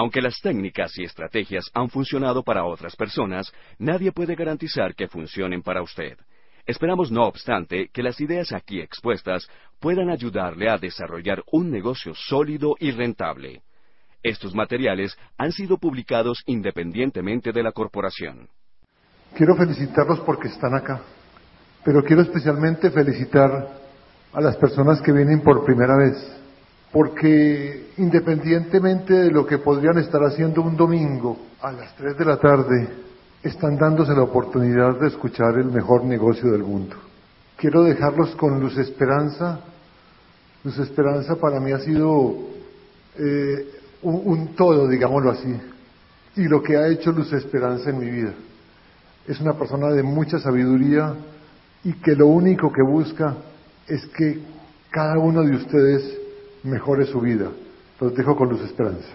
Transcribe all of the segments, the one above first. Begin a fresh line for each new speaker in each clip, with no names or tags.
Aunque las técnicas y estrategias han funcionado para otras personas, nadie puede garantizar que funcionen para usted. Esperamos, no obstante, que las ideas aquí expuestas puedan ayudarle a desarrollar un negocio sólido y rentable. Estos materiales han sido publicados independientemente de la corporación.
Quiero felicitarlos porque están acá, pero quiero especialmente felicitar a las personas que vienen por primera vez, porque independientemente de lo que podrían estar haciendo un domingo a las 3 de la tarde, están dándose la oportunidad de escuchar el mejor negocio del mundo. Quiero dejarlos con Luz Esperanza. Luz Esperanza para mí ha sido eh, un, un todo, digámoslo así, y lo que ha hecho Luz Esperanza en mi vida. Es una persona de mucha sabiduría y que lo único que busca es que cada uno de ustedes mejore su vida. Los dejo con Luz Esperanza.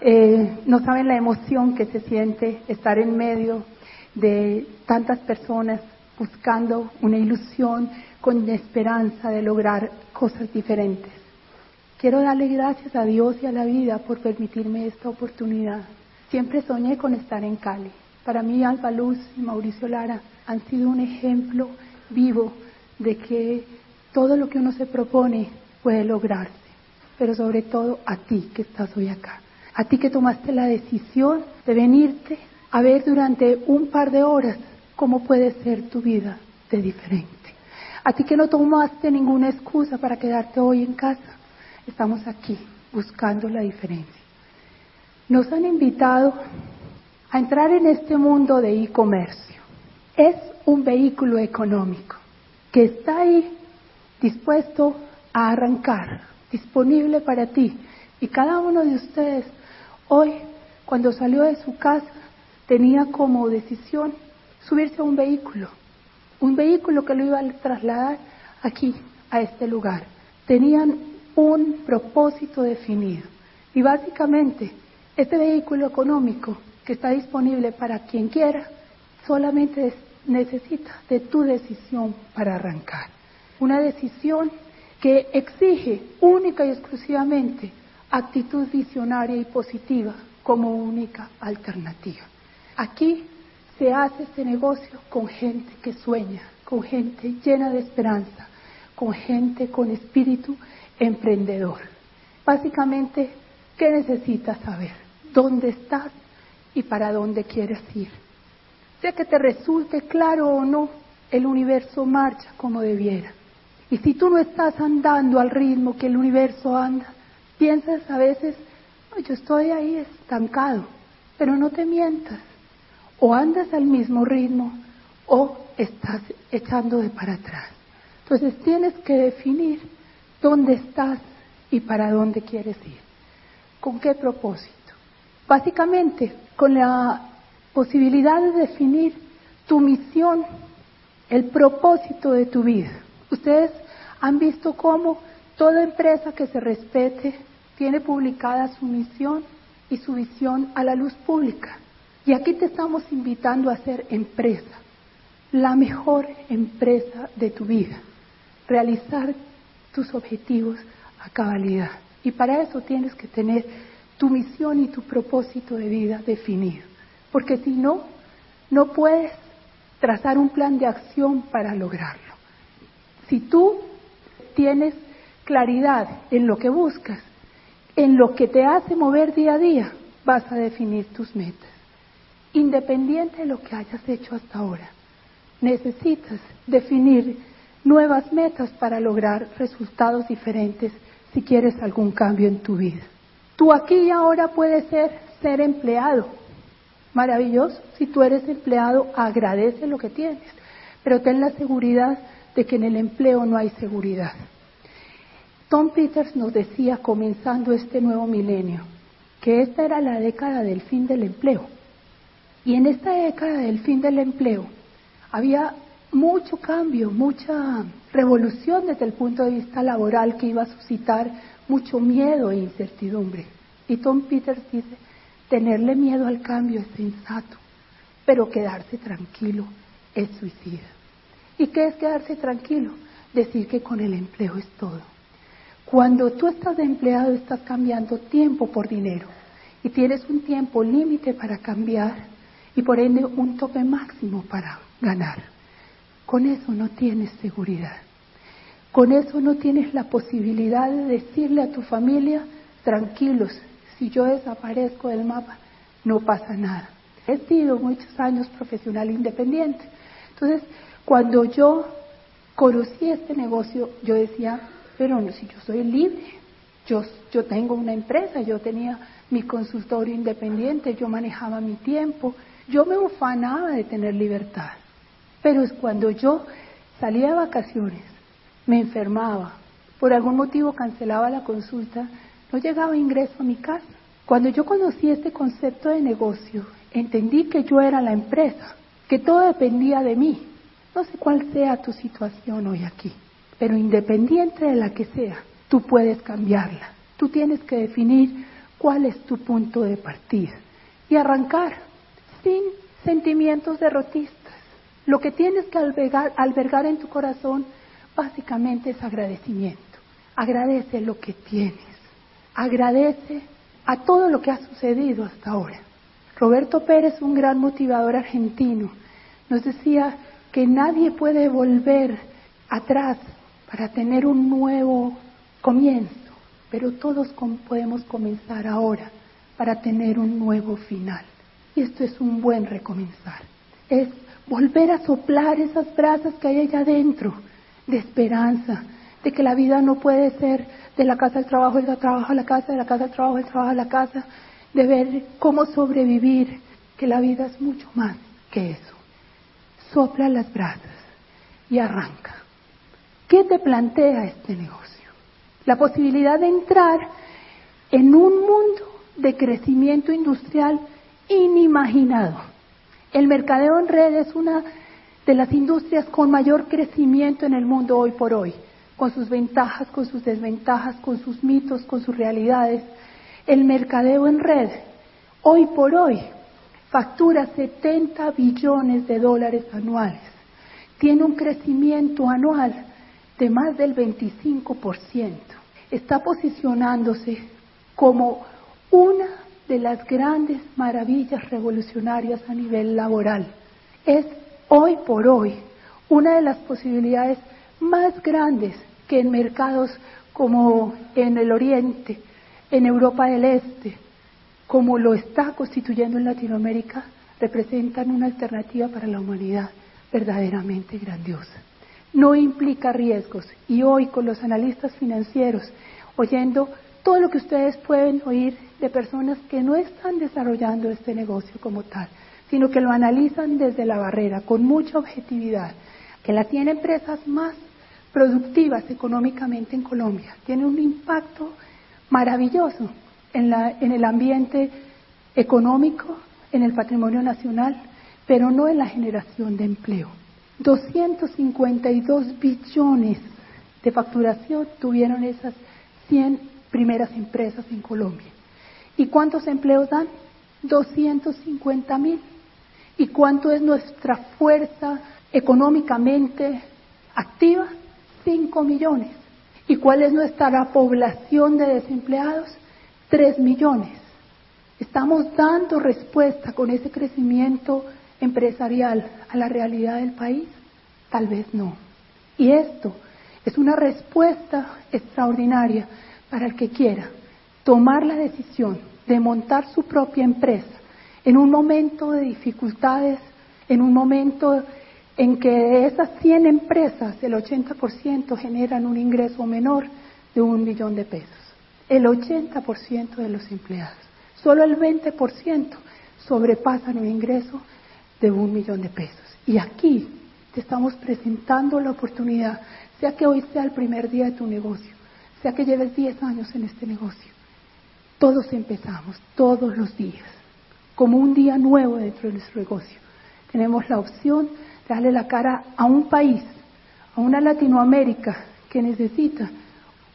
Eh, no saben la emoción que se siente estar en medio de tantas personas buscando una ilusión con esperanza de lograr cosas diferentes. Quiero darle gracias a Dios y a la vida por permitirme esta oportunidad. Siempre soñé con estar en Cali. Para mí Alba Luz y Mauricio Lara han sido un ejemplo vivo de que todo lo que uno se propone puede lograrse, pero sobre todo a ti que estás hoy acá, a ti que tomaste la decisión de venirte a ver durante un par de horas cómo puede ser tu vida de diferente. A ti que no tomaste ninguna excusa para quedarte hoy en casa, estamos aquí buscando la diferencia. Nos han invitado a entrar en este mundo de e-comercio. Es un vehículo económico que está ahí dispuesto a arrancar, disponible para ti. Y cada uno de ustedes hoy, cuando salió de su casa, tenía como decisión subirse a un vehículo, un vehículo que lo iba a trasladar aquí, a este lugar. Tenían un propósito definido. Y básicamente, este vehículo económico que está disponible para quien quiera, solamente necesita de tu decisión para arrancar. Una decisión que exige única y exclusivamente actitud visionaria y positiva como única alternativa. Aquí se hace este negocio con gente que sueña, con gente llena de esperanza, con gente con espíritu emprendedor. Básicamente, ¿qué necesitas saber? ¿Dónde estás y para dónde quieres ir? Sea que te resulte claro o no, el universo marcha como debiera. Y si tú no estás andando al ritmo que el universo anda, piensas a veces, yo estoy ahí estancado, pero no te mientas. O andas al mismo ritmo o estás echando de para atrás. Entonces tienes que definir dónde estás y para dónde quieres ir. ¿Con qué propósito? Básicamente, con la posibilidad de definir tu misión, el propósito de tu vida. Ustedes han visto cómo toda empresa que se respete tiene publicada su misión y su visión a la luz pública. Y aquí te estamos invitando a ser empresa, la mejor empresa de tu vida, realizar tus objetivos a cabalidad. Y para eso tienes que tener tu misión y tu propósito de vida definido. Porque si no, no puedes trazar un plan de acción para lograrlo. Si tú tienes claridad en lo que buscas, en lo que te hace mover día a día, vas a definir tus metas. Independiente de lo que hayas hecho hasta ahora, necesitas definir nuevas metas para lograr resultados diferentes si quieres algún cambio en tu vida. Tú aquí y ahora puedes ser ser empleado. Maravilloso. Si tú eres empleado, agradece lo que tienes, pero ten la seguridad de que en el empleo no hay seguridad. Tom Peters nos decía, comenzando este nuevo milenio, que esta era la década del fin del empleo. Y en esta década del fin del empleo había mucho cambio, mucha revolución desde el punto de vista laboral que iba a suscitar mucho miedo e incertidumbre. Y Tom Peters dice, tenerle miedo al cambio es sensato, pero quedarse tranquilo es suicida. ¿Y qué es quedarse tranquilo? Decir que con el empleo es todo. Cuando tú estás de empleado estás cambiando tiempo por dinero y tienes un tiempo límite para cambiar y por ende un tope máximo para ganar. Con eso no tienes seguridad. Con eso no tienes la posibilidad de decirle a tu familia, tranquilos, si yo desaparezco del mapa, no pasa nada. He sido muchos años profesional independiente. Entonces, cuando yo conocí este negocio, yo decía, pero si yo soy libre, yo, yo tengo una empresa, yo tenía mi consultorio independiente, yo manejaba mi tiempo, yo me ufanaba de tener libertad. Pero es cuando yo salía de vacaciones, me enfermaba, por algún motivo cancelaba la consulta, no llegaba ingreso a mi casa. Cuando yo conocí este concepto de negocio, entendí que yo era la empresa, que todo dependía de mí. No sé cuál sea tu situación hoy aquí, pero independiente de la que sea, tú puedes cambiarla. Tú tienes que definir cuál es tu punto de partida y arrancar sin sentimientos derrotistas. Lo que tienes que albergar, albergar en tu corazón básicamente es agradecimiento. Agradece lo que tienes. Agradece a todo lo que ha sucedido hasta ahora. Roberto Pérez, un gran motivador argentino, nos decía que nadie puede volver atrás para tener un nuevo comienzo, pero todos podemos comenzar ahora para tener un nuevo final. Y esto es un buen recomenzar. Es volver a soplar esas brasas que hay allá adentro de esperanza, de que la vida no puede ser de la casa al trabajo, del trabajo a la casa, de la casa al trabajo, del trabajo a la casa, de ver cómo sobrevivir, que la vida es mucho más que eso. Sopla las brasas y arranca. ¿Qué te plantea este negocio? La posibilidad de entrar en un mundo de crecimiento industrial inimaginado. El mercadeo en red es una de las industrias con mayor crecimiento en el mundo hoy por hoy, con sus ventajas, con sus desventajas, con sus mitos, con sus realidades. El mercadeo en red, hoy por hoy, factura 70 billones de dólares anuales. Tiene un crecimiento anual de más del 25%. Está posicionándose como una de las grandes maravillas revolucionarias a nivel laboral. Es hoy por hoy una de las posibilidades más grandes que en mercados como en el Oriente, en Europa del Este, como lo está constituyendo en Latinoamérica, representan una alternativa para la humanidad verdaderamente grandiosa. No implica riesgos y hoy con los analistas financieros, oyendo todo lo que ustedes pueden oír de personas que no están desarrollando este negocio como tal, sino que lo analizan desde la barrera, con mucha objetividad, que la tiene empresas más productivas económicamente en Colombia, tiene un impacto maravilloso en, la, en el ambiente económico, en el patrimonio nacional, pero no en la generación de empleo. 252 billones de facturación tuvieron esas 100 primeras empresas en Colombia. ¿Y cuántos empleos dan? 250 mil. ¿Y cuánto es nuestra fuerza económicamente activa? 5 millones. ¿Y cuál es nuestra población de desempleados? 3 millones. ¿Estamos dando respuesta con ese crecimiento empresarial a la realidad del país? Tal vez no. Y esto es una respuesta extraordinaria para el que quiera tomar la decisión de montar su propia empresa en un momento de dificultades, en un momento en que de esas 100 empresas el 80% generan un ingreso menor de un millón de pesos. El 80% de los empleados. Solo el 20% sobrepasan un ingreso de un millón de pesos. Y aquí te estamos presentando la oportunidad, sea que hoy sea el primer día de tu negocio, sea que lleves 10 años en este negocio. Todos empezamos, todos los días, como un día nuevo dentro de nuestro negocio. Tenemos la opción de darle la cara a un país, a una Latinoamérica que necesita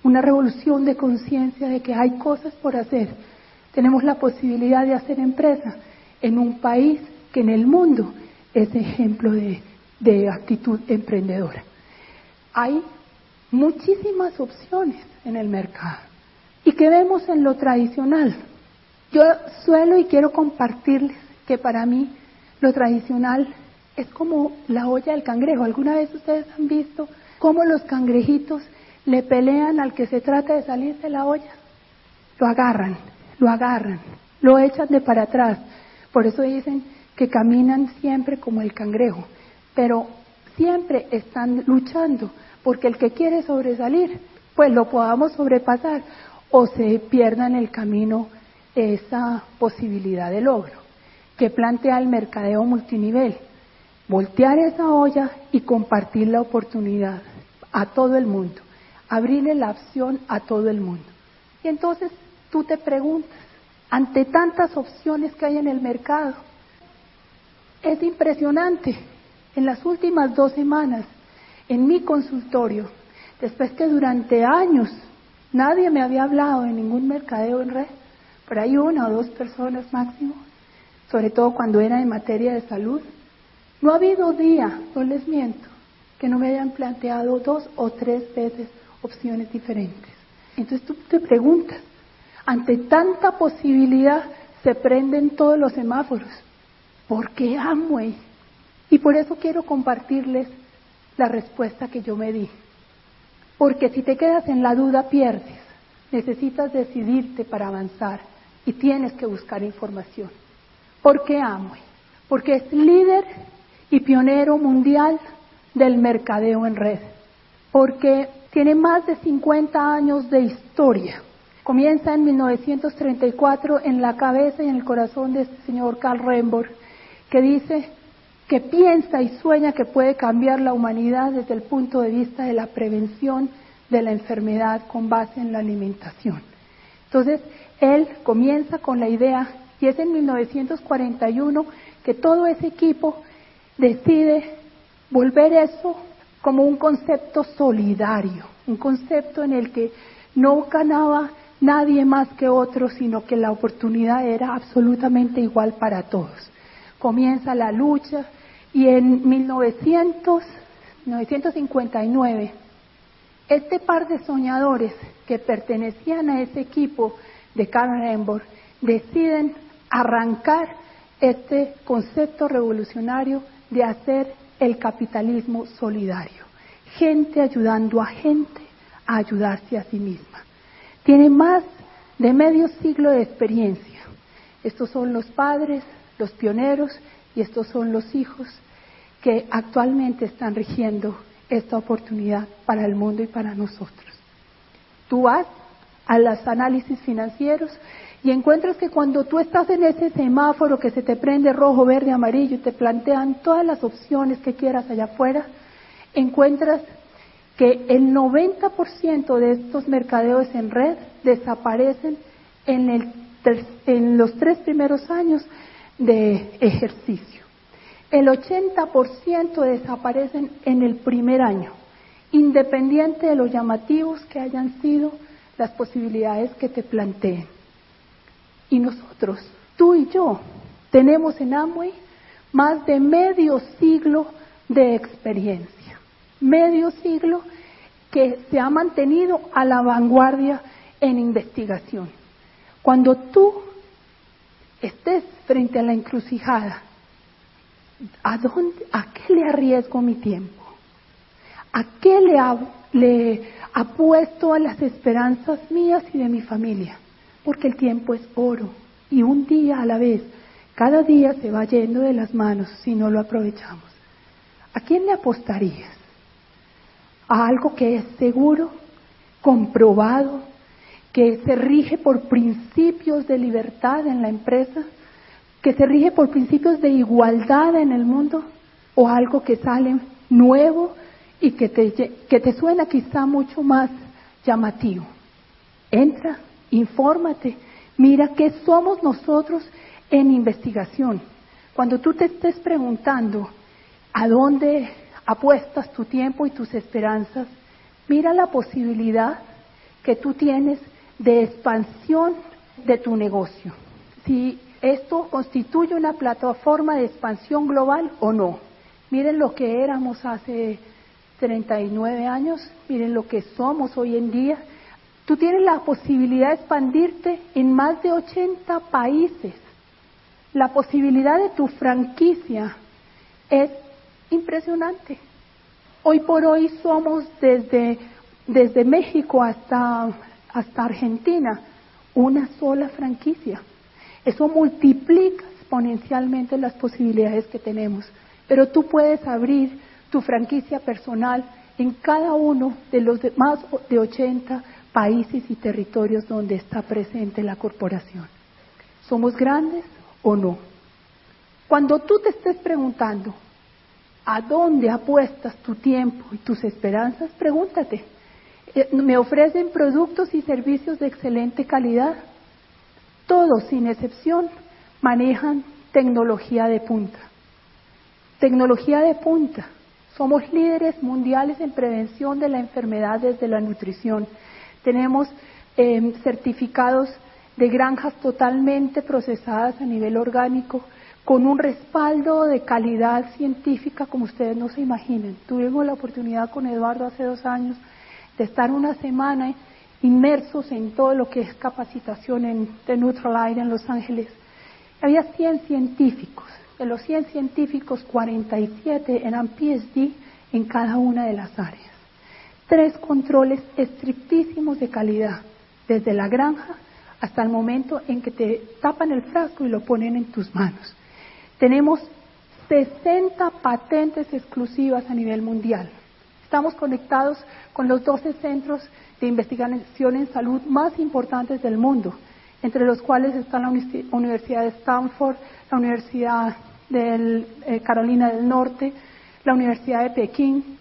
una revolución de conciencia de que hay cosas por hacer. Tenemos la posibilidad de hacer empresa en un país que en el mundo es ejemplo de, de actitud emprendedora. Hay muchísimas opciones en el mercado y que vemos en lo tradicional. Yo suelo y quiero compartirles que para mí lo tradicional es como la olla del cangrejo. ¿Alguna vez ustedes han visto cómo los cangrejitos le pelean al que se trata de salir de la olla? Lo agarran, lo agarran, lo echan de para atrás. Por eso dicen que caminan siempre como el cangrejo, pero siempre están luchando porque el que quiere sobresalir, pues lo podamos sobrepasar o se pierda en el camino esa posibilidad de logro que plantea el mercadeo multinivel. Voltear esa olla y compartir la oportunidad a todo el mundo, abrirle la opción a todo el mundo. Y entonces tú te preguntas, ante tantas opciones que hay en el mercado, es impresionante. En las últimas dos semanas, en mi consultorio, después que durante años nadie me había hablado de ningún mercadeo en red, pero hay una o dos personas máximo, sobre todo cuando era en materia de salud, no ha habido día, no les miento, que no me hayan planteado dos o tres veces opciones diferentes. Entonces tú te preguntas, ante tanta posibilidad se prenden todos los semáforos. ¿Por qué Amway? Y por eso quiero compartirles la respuesta que yo me di. Porque si te quedas en la duda pierdes. Necesitas decidirte para avanzar y tienes que buscar información. ¿Por qué Amway? Porque es líder y pionero mundial del mercadeo en red. Porque tiene más de 50 años de historia Comienza en 1934 en la cabeza y en el corazón de este señor Karl Rembor, que dice que piensa y sueña que puede cambiar la humanidad desde el punto de vista de la prevención de la enfermedad con base en la alimentación. Entonces, él comienza con la idea, y es en 1941 que todo ese equipo decide volver eso como un concepto solidario, un concepto en el que no ganaba nadie más que otro, sino que la oportunidad era absolutamente igual para todos. Comienza la lucha y en 1959 este par de soñadores que pertenecían a ese equipo de Karl Embor deciden arrancar este concepto revolucionario de hacer el capitalismo solidario. Gente ayudando a gente a ayudarse a sí misma. Tiene más de medio siglo de experiencia. Estos son los padres, los pioneros y estos son los hijos que actualmente están rigiendo esta oportunidad para el mundo y para nosotros. Tú vas a los análisis financieros y encuentras que cuando tú estás en ese semáforo que se te prende rojo, verde, amarillo y te plantean todas las opciones que quieras allá afuera, encuentras que el 90% de estos mercadeos en red desaparecen en, el, en los tres primeros años de ejercicio. El 80% desaparecen en el primer año, independiente de los llamativos que hayan sido las posibilidades que te planteen. Y nosotros, tú y yo, tenemos en Amway más de medio siglo de experiencia medio siglo que se ha mantenido a la vanguardia en investigación. Cuando tú estés frente a la encrucijada, ¿a, dónde, a qué le arriesgo mi tiempo? ¿A qué le, le apuesto a las esperanzas mías y de mi familia? Porque el tiempo es oro y un día a la vez, cada día se va yendo de las manos si no lo aprovechamos. ¿A quién le apostarías? a algo que es seguro, comprobado, que se rige por principios de libertad en la empresa, que se rige por principios de igualdad en el mundo, o algo que sale nuevo y que te, que te suena quizá mucho más llamativo. Entra, infórmate, mira qué somos nosotros en investigación. Cuando tú te estés preguntando a dónde apuestas tu tiempo y tus esperanzas, mira la posibilidad que tú tienes de expansión de tu negocio. Si esto constituye una plataforma de expansión global o no. Miren lo que éramos hace 39 años, miren lo que somos hoy en día. Tú tienes la posibilidad de expandirte en más de 80 países. La posibilidad de tu franquicia es impresionante. Hoy por hoy somos desde, desde México hasta, hasta Argentina una sola franquicia. Eso multiplica exponencialmente las posibilidades que tenemos. Pero tú puedes abrir tu franquicia personal en cada uno de los más de 80 países y territorios donde está presente la corporación. ¿Somos grandes o no? Cuando tú te estés preguntando, ¿a dónde apuestas tu tiempo y tus esperanzas? Pregúntate, ¿me ofrecen productos y servicios de excelente calidad? Todos, sin excepción, manejan tecnología de punta. Tecnología de punta. Somos líderes mundiales en prevención de la enfermedad desde la nutrición. Tenemos em, certificados de granjas totalmente procesadas a nivel orgánico, con un respaldo de calidad científica como ustedes no se imaginan. Tuvimos la oportunidad con Eduardo hace dos años de estar una semana inmersos en todo lo que es capacitación en, de Neutralite en Los Ángeles. Había 100 científicos. De los 100 científicos, 47 eran PhD en cada una de las áreas. Tres controles estrictísimos de calidad, desde la granja hasta el momento en que te tapan el frasco y lo ponen en tus manos. Tenemos 60 patentes exclusivas a nivel mundial. Estamos conectados con los 12 centros de investigación en salud más importantes del mundo, entre los cuales están la Universidad de Stanford, la Universidad de eh, Carolina del Norte, la Universidad de Pekín.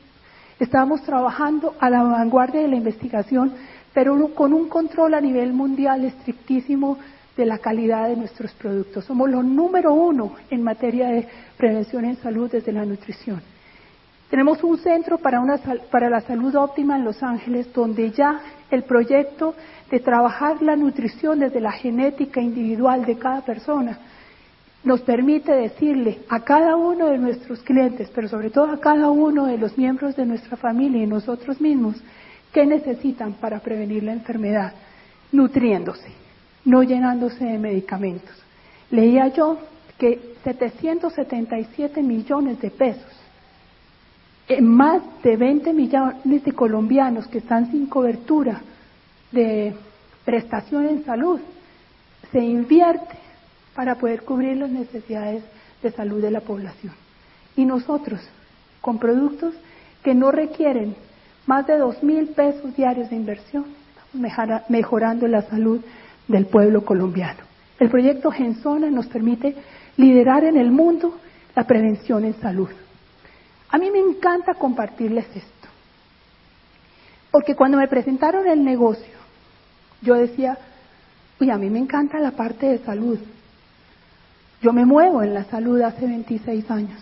Estamos trabajando a la vanguardia de la investigación, pero con un control a nivel mundial estrictísimo de la calidad de nuestros productos. Somos los número uno en materia de prevención en salud desde la nutrición. Tenemos un centro para, para la salud óptima en Los Ángeles, donde ya el proyecto de trabajar la nutrición desde la genética individual de cada persona nos permite decirle a cada uno de nuestros clientes, pero sobre todo a cada uno de los miembros de nuestra familia y nosotros mismos, qué necesitan para prevenir la enfermedad, nutriéndose, no llenándose de medicamentos. Leía yo que 777 millones de pesos más de 20 millones de colombianos que están sin cobertura de prestación en salud, se invierte para poder cubrir las necesidades de salud de la población. Y nosotros, con productos que no requieren más de dos mil pesos diarios de inversión, estamos mejorando la salud del pueblo colombiano. El proyecto Gensona nos permite liderar en el mundo la prevención en salud. A mí me encanta compartirles esto. Porque cuando me presentaron el negocio, yo decía, uy, a mí me encanta la parte de salud. Yo me muevo en la salud hace 26 años.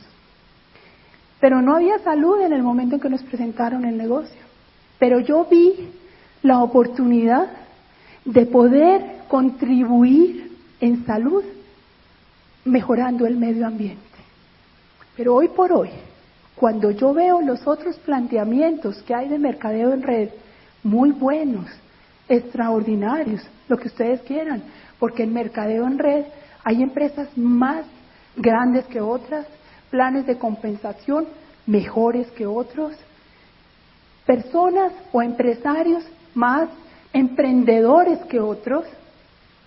Pero no había salud en el momento en que nos presentaron el negocio. Pero yo vi la oportunidad de poder contribuir en salud mejorando el medio ambiente. Pero hoy por hoy, cuando yo veo los otros planteamientos que hay de mercadeo en red, muy buenos, extraordinarios, lo que ustedes quieran, porque en mercadeo en red hay empresas más grandes que otras, planes de compensación mejores que otros, personas o empresarios más emprendedores que otros,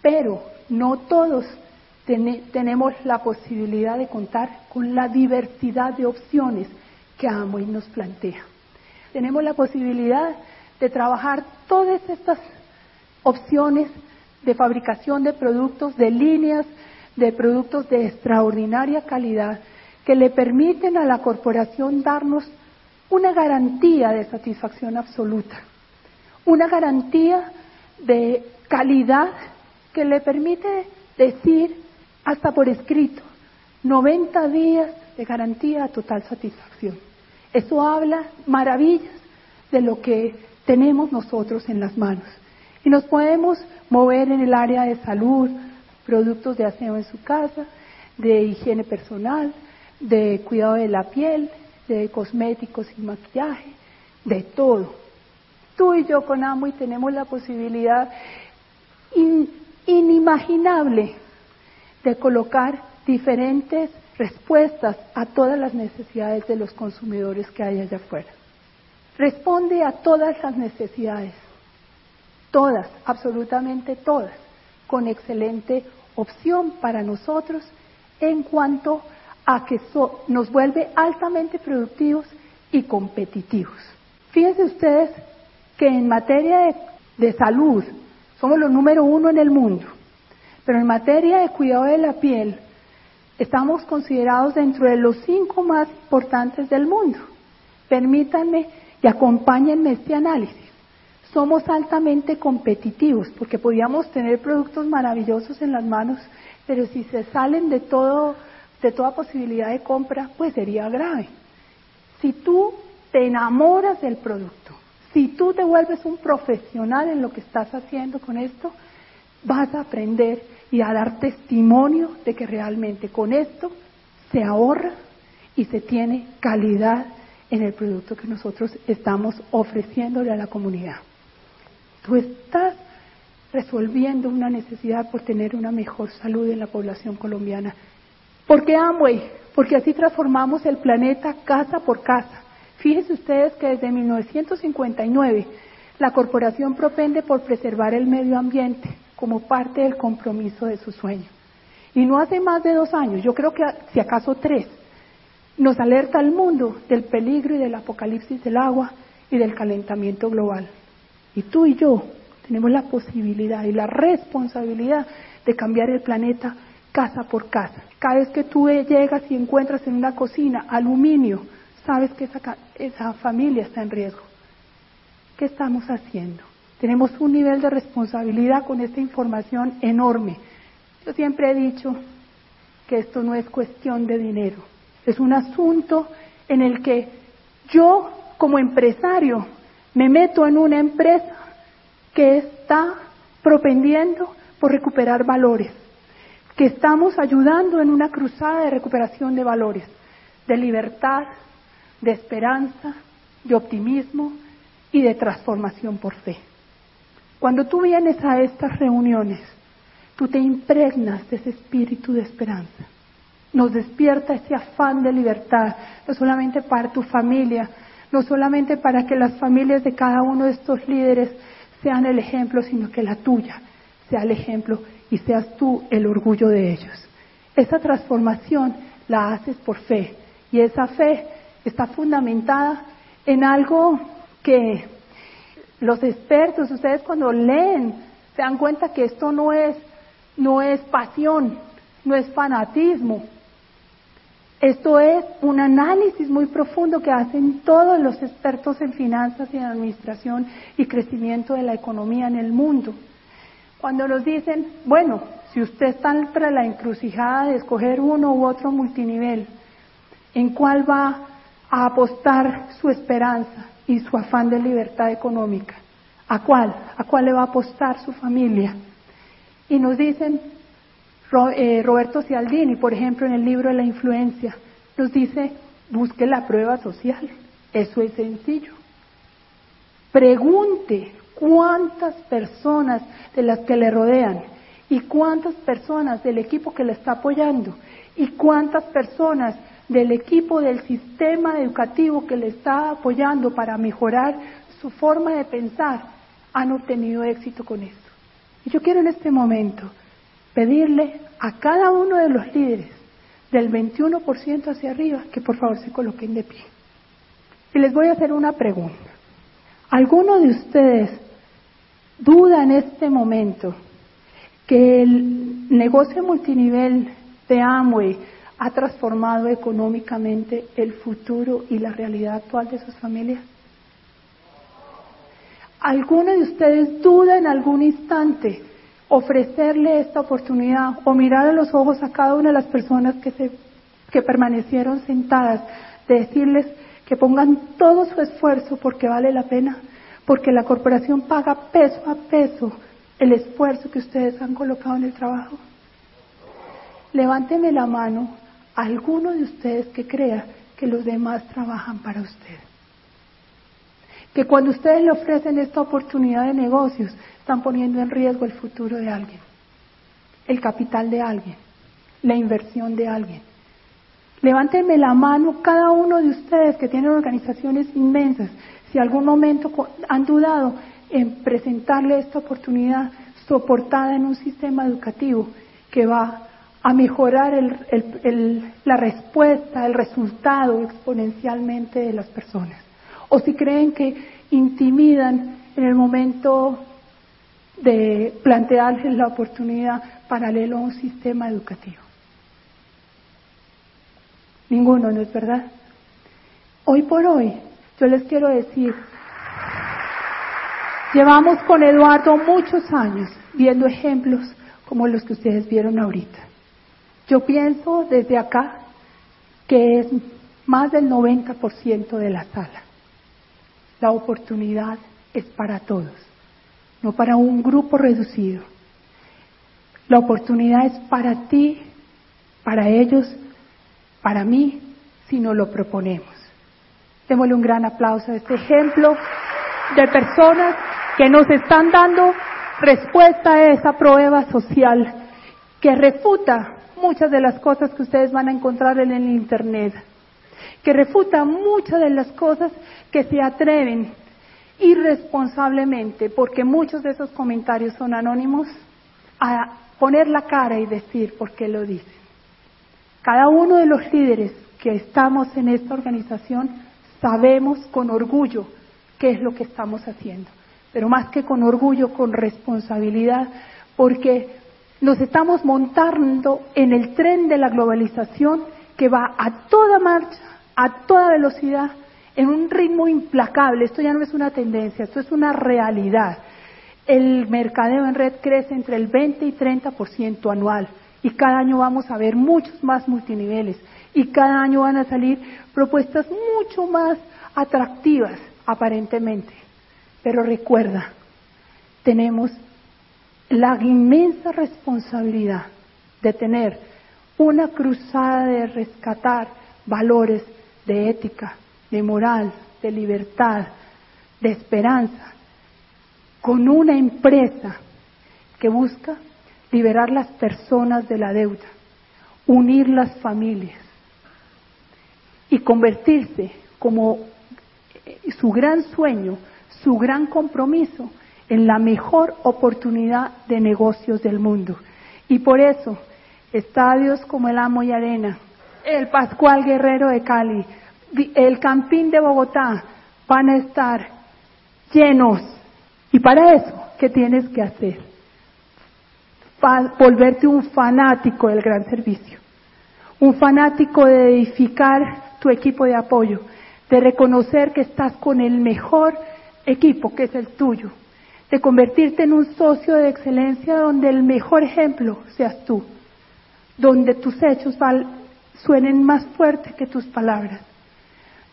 pero no todos tenemos la posibilidad de contar con la diversidad de opciones que Amway nos plantea. Tenemos la posibilidad de trabajar todas estas opciones de fabricación de productos, de líneas, de productos de extraordinaria calidad que le permiten a la corporación darnos una garantía de satisfacción absoluta, una garantía de calidad que le permite decir hasta por escrito, 90 días de garantía a total satisfacción. Eso habla maravillas de lo que tenemos nosotros en las manos. Y nos podemos mover en el área de salud, productos de aseo en su casa, de higiene personal, de cuidado de la piel, de cosméticos y maquillaje, de todo. Tú y yo con y tenemos la posibilidad inimaginable de colocar diferentes respuestas a todas las necesidades de los consumidores que hay allá afuera. Responde a todas las necesidades, todas, absolutamente todas, con excelente opción para nosotros en cuanto a que nos vuelve altamente productivos y competitivos. Fíjense ustedes que en materia de salud somos los número uno en el mundo, pero en materia de cuidado de la piel estamos considerados dentro de los cinco más importantes del mundo. Permítanme y acompáñenme este análisis. Somos altamente competitivos porque podíamos tener productos maravillosos en las manos, pero si se salen de todo de toda posibilidad de compra, pues sería grave. Si tú te enamoras del producto, si tú te vuelves un profesional en lo que estás haciendo con esto, vas a aprender y a dar testimonio de que realmente con esto se ahorra y se tiene calidad en el producto que nosotros estamos ofreciéndole a la comunidad. Tú estás resolviendo una necesidad por tener una mejor salud en la población colombiana. ¿Por qué Amway? Porque así transformamos el planeta casa por casa. Fíjense ustedes que desde 1959 la corporación propende por preservar el medio ambiente como parte del compromiso de su sueño. Y no hace más de dos años, yo creo que si acaso tres, nos alerta al mundo del peligro y del apocalipsis del agua y del calentamiento global. Y tú y yo tenemos la posibilidad y la responsabilidad de cambiar el planeta casa por casa. Cada vez que tú llegas y encuentras en una cocina aluminio, sabes que esa, esa familia está en riesgo. ¿Qué estamos haciendo? Tenemos un nivel de responsabilidad con esta información enorme. Yo siempre he dicho que esto no es cuestión de dinero, es un asunto en el que yo como empresario me meto en una empresa que está propendiendo por recuperar valores, que estamos ayudando en una cruzada de recuperación de valores, de libertad, de esperanza, de optimismo y de transformación por fe. Cuando tú vienes a estas reuniones, tú te impregnas de ese espíritu de esperanza. Nos despierta ese afán de libertad, no solamente para tu familia, no solamente para que las familias de cada uno de estos líderes sean el ejemplo, sino que la tuya sea el ejemplo y seas tú el orgullo de ellos. Esa transformación la haces por fe y esa fe está fundamentada en algo que los expertos, ustedes cuando leen, se dan cuenta que esto no es, no es pasión, no es fanatismo. Esto es un análisis muy profundo que hacen todos los expertos en finanzas y en administración y crecimiento de la economía en el mundo. Cuando nos dicen, bueno, si usted está entre la encrucijada de escoger uno u otro multinivel, ¿en cuál va a apostar su esperanza y su afán de libertad económica. ¿A cuál? ¿A cuál le va a apostar su familia? Y nos dicen, eh, Roberto Cialdini, por ejemplo, en el libro de la influencia, nos dice, busque la prueba social. Eso es sencillo. Pregunte cuántas personas de las que le rodean y cuántas personas del equipo que le está apoyando y cuántas personas del equipo del sistema educativo que le está apoyando para mejorar su forma de pensar, han obtenido éxito con esto. Y yo quiero en este momento pedirle a cada uno de los líderes del 21% hacia arriba que por favor se coloquen de pie. Y les voy a hacer una pregunta. ¿Alguno de ustedes duda en este momento que el negocio multinivel de Amway ha transformado económicamente el futuro y la realidad actual de sus familias? ¿Alguno de ustedes duda en algún instante ofrecerle esta oportunidad o mirar a los ojos a cada una de las personas que, se, que permanecieron sentadas, de decirles que pongan todo su esfuerzo porque vale la pena, porque la corporación paga peso a peso el esfuerzo que ustedes han colocado en el trabajo? Levánteme la mano alguno de ustedes que crea que los demás trabajan para usted. que cuando ustedes le ofrecen esta oportunidad de negocios, están poniendo en riesgo el futuro de alguien, el capital de alguien, la inversión de alguien. Levántenme la mano cada uno de ustedes que tienen organizaciones inmensas, si algún momento han dudado en presentarle esta oportunidad soportada en un sistema educativo que va a mejorar la respuesta, el resultado exponencialmente de las personas. O si creen que intimidan en el momento de plantearles la oportunidad paralelo a un sistema educativo. Ninguno, ¿no es verdad? Hoy por hoy, yo les quiero decir, llevamos con Eduardo muchos años viendo ejemplos como los que ustedes vieron ahorita. Yo pienso desde acá que es más del 90% de la sala. La oportunidad es para todos, no para un grupo reducido. La oportunidad es para ti, para ellos, para mí, si nos lo proponemos. Démosle un gran aplauso a este ejemplo de personas que nos están dando respuesta a esa prueba social que refuta muchas de las cosas que ustedes van a encontrar en el Internet, que refuta muchas de las cosas que se atreven irresponsablemente, porque muchos de esos comentarios son anónimos, a poner la cara y decir por qué lo dicen. Cada uno de los líderes que estamos en esta organización sabemos con orgullo qué es lo que estamos haciendo, pero más que con orgullo, con responsabilidad, porque nos estamos montando en el tren de la globalización que va a toda marcha, a toda velocidad, en un ritmo implacable. Esto ya no es una tendencia, esto es una realidad. El mercadeo en red crece entre el 20 y 30% anual y cada año vamos a ver muchos más multiniveles y cada año van a salir propuestas mucho más atractivas aparentemente. Pero recuerda, tenemos la inmensa responsabilidad de tener una cruzada de rescatar valores de ética, de moral, de libertad, de esperanza, con una empresa que busca liberar las personas de la deuda, unir las familias y convertirse como su gran sueño, su gran compromiso en la mejor oportunidad de negocios del mundo. Y por eso, estadios como el Amo y Arena, el Pascual Guerrero de Cali, el Campín de Bogotá van a estar llenos. Y para eso, ¿qué tienes que hacer? volverte un fanático del gran servicio, un fanático de edificar tu equipo de apoyo, de reconocer que estás con el mejor equipo que es el tuyo, de convertirte en un socio de excelencia donde el mejor ejemplo seas tú, donde tus hechos suenen más fuertes que tus palabras,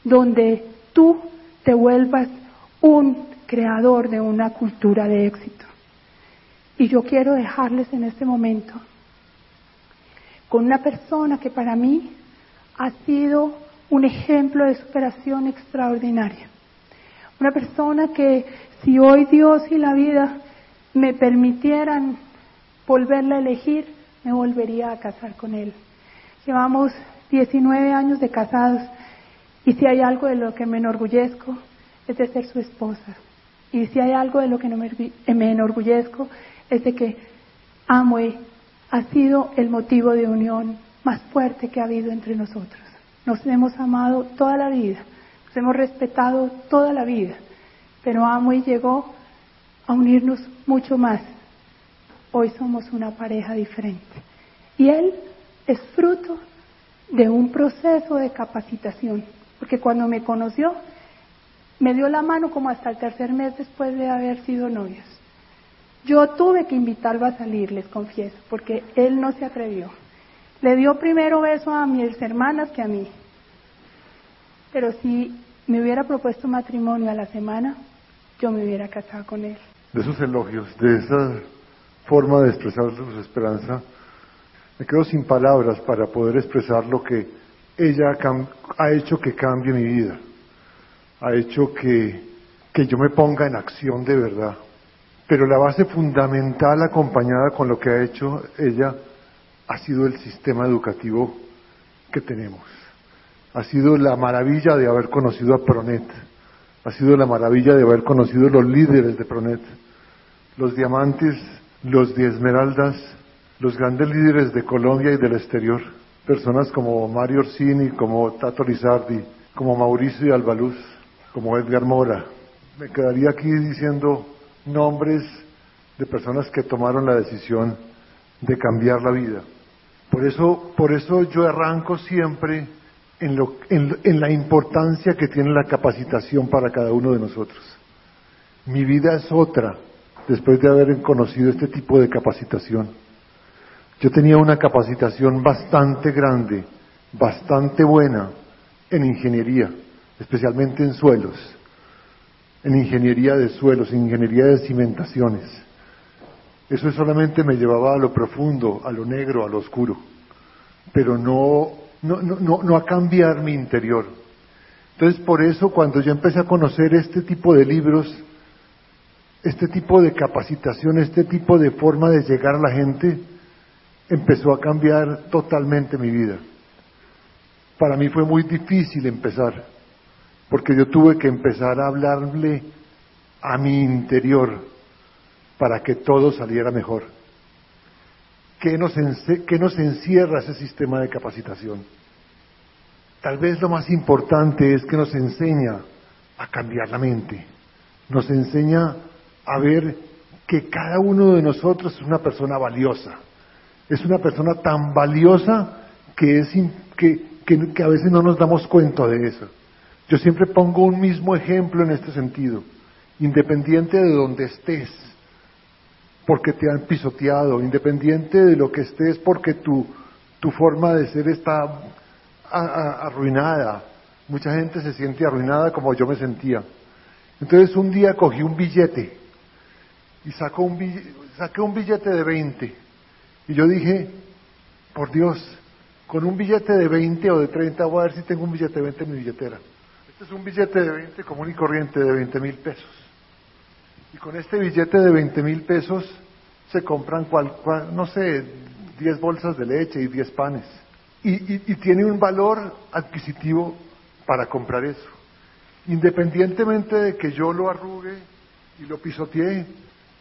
donde tú te vuelvas un creador de una cultura de éxito. Y yo quiero dejarles en este momento con una persona que para mí ha sido un ejemplo de superación extraordinaria. Una persona que si hoy Dios y la vida me permitieran volverla a elegir, me volvería a casar con Él. Llevamos 19 años de casados y si hay algo de lo que me enorgullezco es de ser su esposa. Y si hay algo de lo que no me, me enorgullezco es de que Amway ha sido el motivo de unión más fuerte que ha habido entre nosotros. Nos hemos amado toda la vida, nos hemos respetado toda la vida pero Amway llegó a unirnos mucho más. Hoy somos una pareja diferente. Y él es fruto de un proceso de capacitación, porque cuando me conoció, me dio la mano como hasta el tercer mes después de haber sido novios. Yo tuve que invitarlo a salir, les confieso, porque él no se atrevió. Le dio primero beso a mis hermanas que a mí. Pero si me hubiera propuesto matrimonio a la semana, yo me hubiera casado con él.
De esos elogios, de esa forma de expresar su esperanza, me quedo sin palabras para poder expresar lo que ella ha hecho que cambie mi vida, ha hecho que que yo me ponga en acción de verdad. Pero la base fundamental acompañada con lo que ha hecho ella ha sido el sistema educativo que tenemos. Ha sido la maravilla de haber conocido a Pronet. Ha sido la maravilla de haber conocido los líderes de Pronet. Los diamantes, los de Esmeraldas, los grandes líderes de Colombia y del exterior. Personas como Mario Orsini, como Tato Lizardi, como Mauricio Albaluz, como Edgar Mora. Me quedaría aquí diciendo nombres de personas que tomaron la decisión de cambiar la vida. Por eso, por eso yo arranco siempre en, lo, en, la importancia que tiene la capacitación para cada uno de nosotros. Mi vida es otra después de haber conocido este tipo de capacitación. Yo tenía una capacitación bastante grande, bastante buena en ingeniería, especialmente en suelos, en ingeniería de suelos, en ingeniería de cimentaciones. Eso solamente me llevaba a lo profundo, a lo negro, a lo oscuro, pero no, no, no, no a cambiar mi interior. Entonces, por eso, cuando yo empecé a conocer este tipo de libros, este tipo de capacitación, este tipo de forma de llegar a la gente, empezó a cambiar totalmente mi vida. Para mí fue muy difícil empezar, porque yo tuve que empezar a hablarle a mi interior para que todo saliera mejor. ¿Qué nos, ¿Qué nos encierra ese sistema de capacitación? Tal vez lo más importante es que nos enseña a cambiar la mente, nos enseña a ver que cada uno de nosotros es una persona valiosa, es una persona tan valiosa que, que, que, a veces no nos damos cuenta de eso. Yo siempre pongo un mismo ejemplo en este sentido, independiente de donde estés, porque te han pisoteado, independiente de lo que estés, porque tu, tu forma de ser está arruinada. Mucha gente se siente arruinada como yo me sentía. Entonces un día cogí un billete y sacó un saqué un billete de 20 y yo dije, por Dios, con un billete de 20 o de 30 voy a ver si tengo un billete de 20 en mi billetera. Este es un billete de 20 común y corriente de 20 mil pesos. Y con este billete de 20 mil pesos se compran, cual, no sé, 10 bolsas de leche y 10 panes. Y, y tiene un valor adquisitivo para comprar eso. Independientemente de que yo lo arrugue y lo pisotee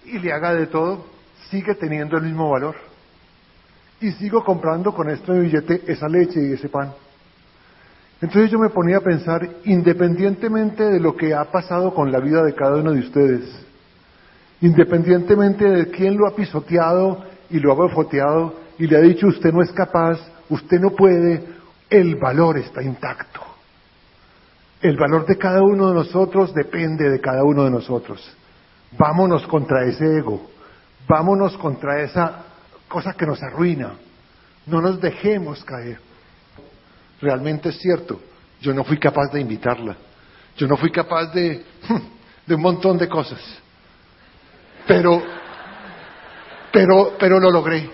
y le haga de todo, sigue teniendo el mismo valor y sigo comprando con este billete esa leche y ese pan. Entonces yo me ponía a pensar, independientemente de lo que ha pasado con la vida de cada uno de ustedes, independientemente de quién lo ha pisoteado y lo ha bofoteado y le ha dicho usted no es capaz, usted no puede, el valor está intacto. El valor de cada uno de nosotros depende de cada uno de nosotros. Vámonos contra ese ego, vámonos contra esa cosa que nos arruina. No nos dejemos caer. Realmente es cierto, yo no fui capaz de invitarla. Yo no fui capaz de, de un montón de cosas. Pero, pero, pero lo logré.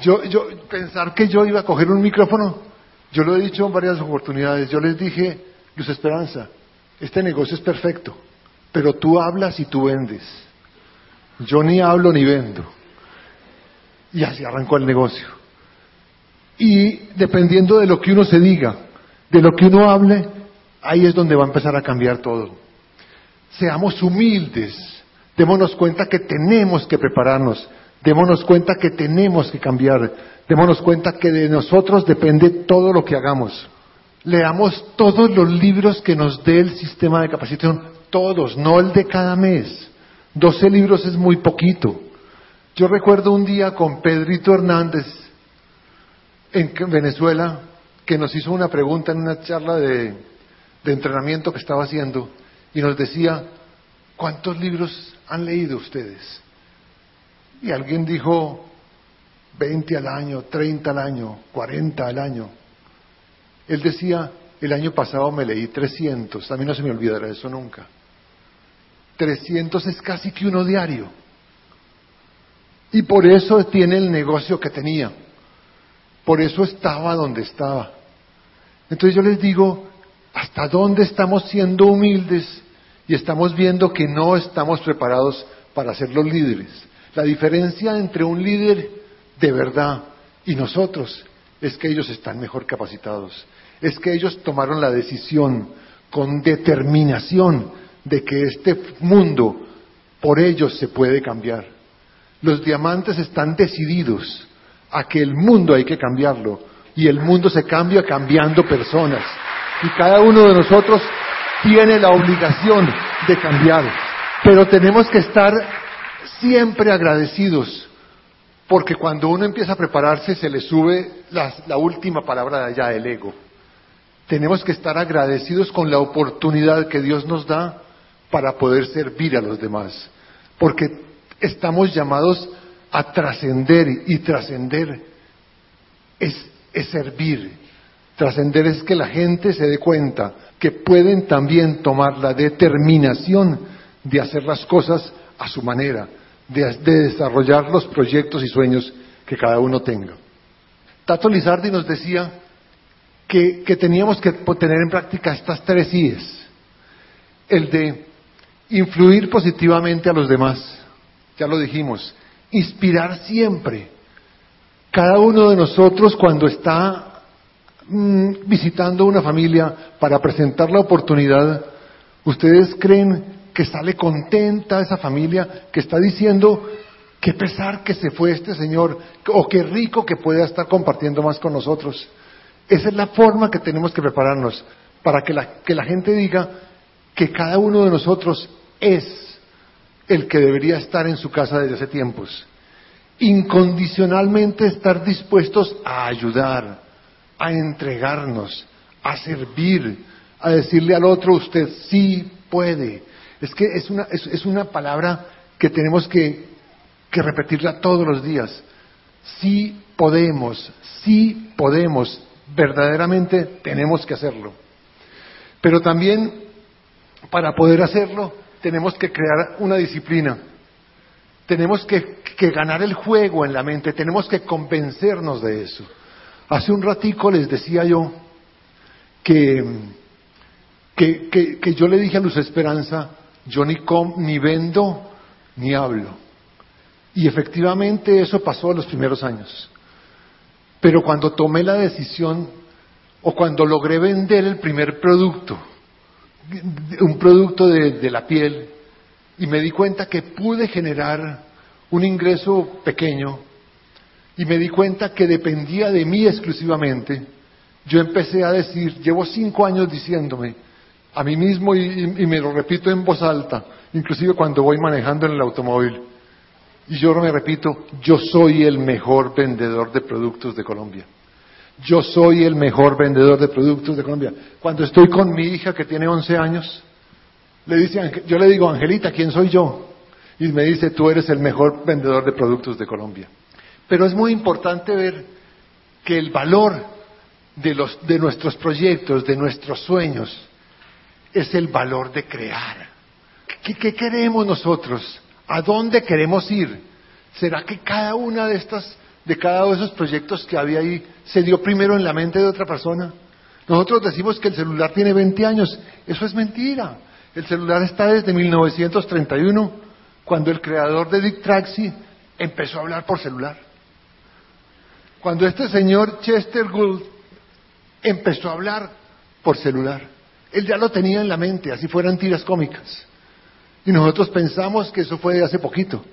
Yo, yo, pensar que yo iba a coger un micrófono, yo lo he dicho en varias oportunidades, yo les dije, Luz Esperanza, este negocio es perfecto, pero tú hablas y tú vendes. Yo ni hablo ni vendo. Y así arrancó el negocio. Y dependiendo de lo que uno se diga, de lo que uno hable, ahí es donde va a empezar a cambiar todo. Seamos humildes, démonos cuenta que tenemos que prepararnos, démonos cuenta que tenemos que cambiar, démonos cuenta que de nosotros depende todo lo que hagamos. Leamos todos los libros que nos dé el sistema de capacitación, todos, no el de cada mes. Doce libros es muy poquito. Yo recuerdo un día con Pedrito Hernández en Venezuela que nos hizo una pregunta en una charla de, entrenamiento que estaba haciendo y nos decía, ¿cuántos libros han leído ustedes? Y alguien dijo, 20 al año, 30 al año, 40 al año. Él decía, el año pasado me leí 300, a mí no se me olvidará eso nunca. 300 es casi que uno diario. Y por eso tiene el negocio que tenía. Por eso estaba donde estaba. Entonces yo les digo, ¿hasta dónde estamos siendo humildes y estamos viendo que no estamos preparados para ser los líderes. La diferencia entre un líder de verdad y nosotros es que ellos están mejor capacitados, es que ellos tomaron la decisión con determinación de que este mundo por ellos se puede cambiar. Los diamantes están decididos a que el mundo hay que cambiarlo y el mundo se cambia cambiando personas. Y cada uno de nosotros tiene la obligación de cambiar. Pero tenemos que estar siempre agradecidos, porque cuando uno empieza a prepararse se le sube la, última palabra de allá, el ego. Tenemos que estar agradecidos con la oportunidad que Dios nos da para poder servir a los demás, porque estamos llamados a trascender y trascender es, es servir. Trascender es que la gente se dé cuenta que pueden también tomar la determinación de hacer las cosas a su manera, de, desarrollar los proyectos y sueños que cada uno tenga. Tato Lizardi nos decía que, teníamos que tener en práctica estas tres IES. El de influir positivamente a los demás, ya lo dijimos, inspirar siempre. Cada uno de nosotros cuando está mm, visitando una familia para presentar la oportunidad, ¿ustedes creen que sale contenta esa familia, que está diciendo, qué pesar que se fue este señor, o qué rico que pueda estar compartiendo más con nosotros? Esa es la forma que tenemos que prepararnos, para que la, que la gente diga que cada uno de nosotros es el que debería estar en su casa desde hace tiempos. Incondicionalmente estar dispuestos a ayudar, a entregarnos, a servir, a decirle al otro, usted sí puede. Es que es una, es, una palabra que tenemos que, que repetirla todos los días. Sí podemos, sí podemos, verdaderamente tenemos que hacerlo. Pero también, para poder hacerlo, tenemos que crear una disciplina. Tenemos que, ganar el juego en la mente, tenemos que convencernos de eso. Hace un ratico les decía yo que, que, yo le dije a Luz Esperanza, yo ni, ni vendo ni hablo. Y efectivamente eso pasó en los primeros años. Pero cuando tomé la decisión o cuando logré vender el primer producto, un producto de, la piel y me di cuenta que pude generar un ingreso pequeño y me di cuenta que dependía de mí exclusivamente, yo empecé a decir, llevo cinco años diciéndome a mí mismo y, me lo repito en voz alta, inclusive cuando voy manejando en el automóvil, y yo me repito, yo soy el mejor vendedor de productos de Colombia. Yo soy el mejor vendedor de productos de Colombia. Cuando estoy con mi hija que tiene 11 años, le dice, yo le digo, Angelita, ¿quién soy yo? Y me dice, tú eres el mejor vendedor de productos de Colombia. Pero es muy importante ver que el valor de, los, de nuestros proyectos, de nuestros sueños, es el valor de crear. ¿Qué, ¿Qué, queremos nosotros? ¿A dónde queremos ir? ¿Será que cada una de estas de cada uno de esos proyectos que había ahí se dio primero en la mente de otra persona. Nosotros decimos que el celular tiene 20 años. Eso es mentira. El celular está desde 1931, cuando el creador de Dick Tracy empezó a hablar por celular. Cuando este señor Chester Gould empezó a hablar por celular. Él ya lo tenía en la mente, así fueran tiras cómicas. Y nosotros pensamos que eso fue de hace poquito.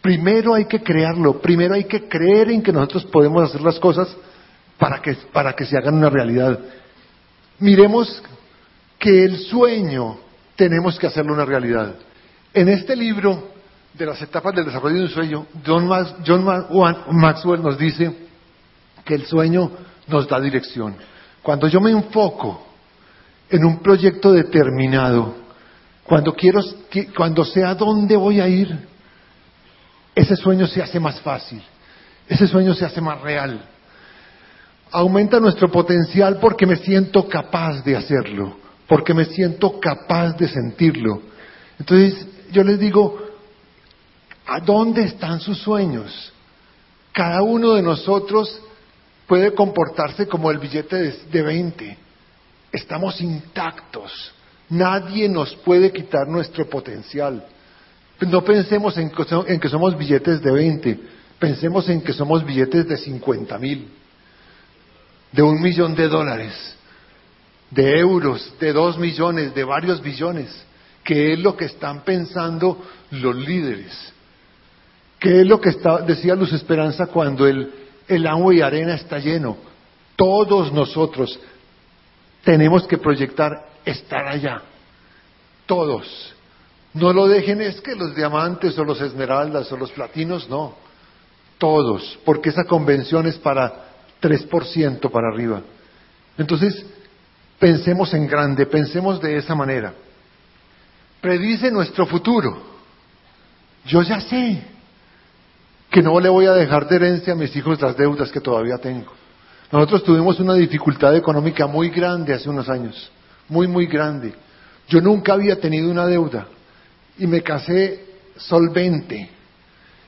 Primero hay que crearlo, primero hay que creer en que nosotros podemos hacer las cosas para que, para que se hagan una realidad. Miremos que el sueño tenemos que hacerlo una realidad. En este libro de las etapas del desarrollo de un sueño, John, Maxwell nos dice que el sueño nos da dirección. Cuando yo me enfoco en un proyecto determinado, cuando quiero, cuando sé a dónde voy a ir, ese sueño se hace más fácil, ese sueño se hace más real. Aumenta nuestro potencial porque me siento capaz de hacerlo, porque me siento capaz de sentirlo. Entonces yo les digo, ¿a dónde están sus sueños? Cada uno de nosotros puede comportarse como el billete de, 20. Estamos intactos, Nadie nos puede quitar nuestro potencial. No pensemos en que somos billetes de 20, pensemos en que somos billetes de 50 mil, de un millón de dólares, de euros, de dos millones, de varios billones, que es lo que están pensando los líderes. ¿Qué es lo que decía Luz Esperanza cuando el, el agua y arena está lleno? Todos nosotros tenemos que proyectar estar allá. Todos. No lo dejen es que los diamantes o los esmeraldas o los platinos, no. Todos, porque esa convención es para 3% para arriba. Entonces, pensemos en grande, pensemos de esa manera. Predice nuestro futuro. Yo ya sé que no le voy a dejar de herencia a mis hijos las deudas que todavía tengo. Nosotros tuvimos una dificultad económica muy grande hace unos años, muy, muy grande. Yo nunca había tenido una deuda y me casé solvente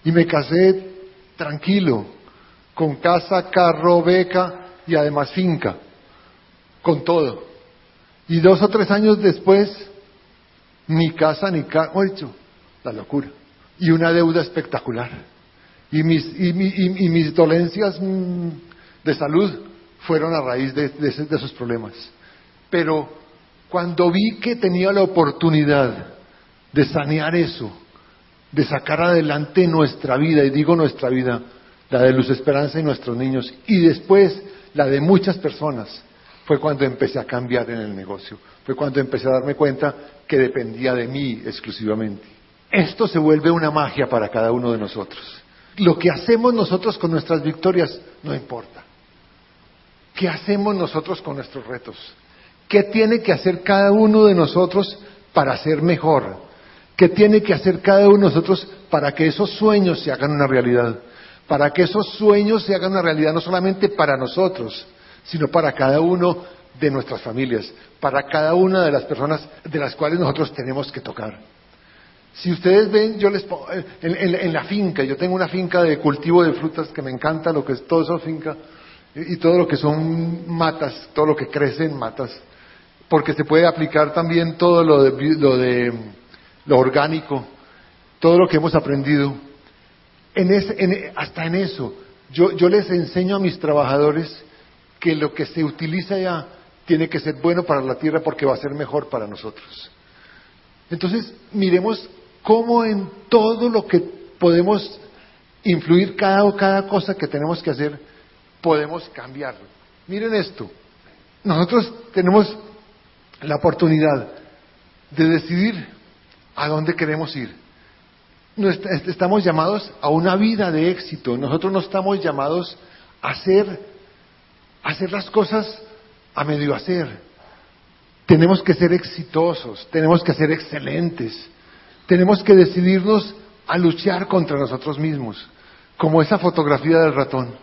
y me casé tranquilo, con casa, carro, beca y además finca, con todo. Y dos o tres años después, ni casa ni carro, la locura. Y una deuda espectacular. Y mis, y, mis dolencias mm, de salud fueron a raíz de esos problemas. Pero cuando vi que tenía la oportunidad de sanear eso, de sacar adelante nuestra vida, y digo nuestra vida, la de Luz Esperanza y nuestros niños, y después la de muchas personas, fue cuando empecé a cambiar en el negocio, fue cuando empecé a darme cuenta que dependía de mí exclusivamente. Esto se vuelve una magia para cada uno de nosotros. Lo que hacemos nosotros con nuestras victorias no importa. ¿Qué hacemos nosotros con nuestros retos? ¿Qué tiene que hacer cada uno de nosotros para ser mejor? ¿Qué tiene que hacer cada uno de nosotros para que esos sueños se hagan una realidad? Para que esos sueños se hagan una realidad no solamente para nosotros, sino para cada uno de nuestras familias, para cada una de las personas de las cuales nosotros tenemos que tocar. Si ustedes ven, yo les pongo, en, la finca, yo tengo una finca de cultivo de frutas que me encanta, lo que es todo eso finca, y todo lo que son matas, todo lo que crece en matas, porque se puede aplicar también todo lo de lo orgánico, todo lo que hemos aprendido. En hasta en eso, yo, yo les enseño a mis trabajadores que lo que se utiliza ya tiene que ser bueno para la tierra porque va a ser mejor para nosotros. Entonces, miremos cómo en todo lo que podemos influir, cada, cada cosa que tenemos que hacer, podemos cambiarlo. Miren esto, nosotros tenemos la oportunidad de decidir a dónde queremos ir. estamos llamados a una vida de éxito. Nosotros no estamos llamados a hacer, a hacer las cosas a medio hacer. Tenemos que ser exitosos, tenemos que ser excelentes, tenemos que decidirnos a luchar contra nosotros mismos, como esa fotografía del ratón.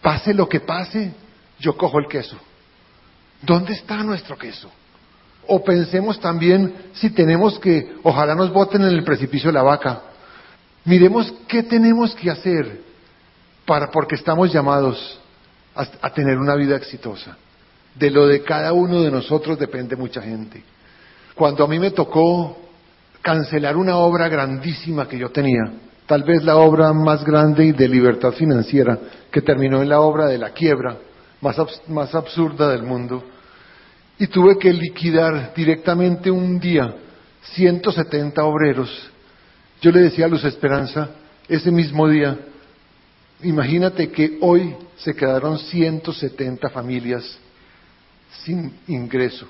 Pase lo que pase, yo cojo el queso. ¿Dónde está nuestro queso? O pensemos también si tenemos que, ojalá nos boten en el precipicio de la vaca. Miremos qué tenemos que hacer para, porque estamos llamados a, a tener una vida exitosa. De lo de cada uno de nosotros depende mucha gente. Cuando a mí me tocó cancelar una obra grandísima que yo tenía, tal vez la obra más grande y de libertad financiera, que terminó en la obra de la quiebra más, más absurda del mundo, y tuve que liquidar directamente un día 170 obreros. Yo le decía a Luz Esperanza, ese mismo día, imagínate que hoy se quedaron 170 familias sin ingreso,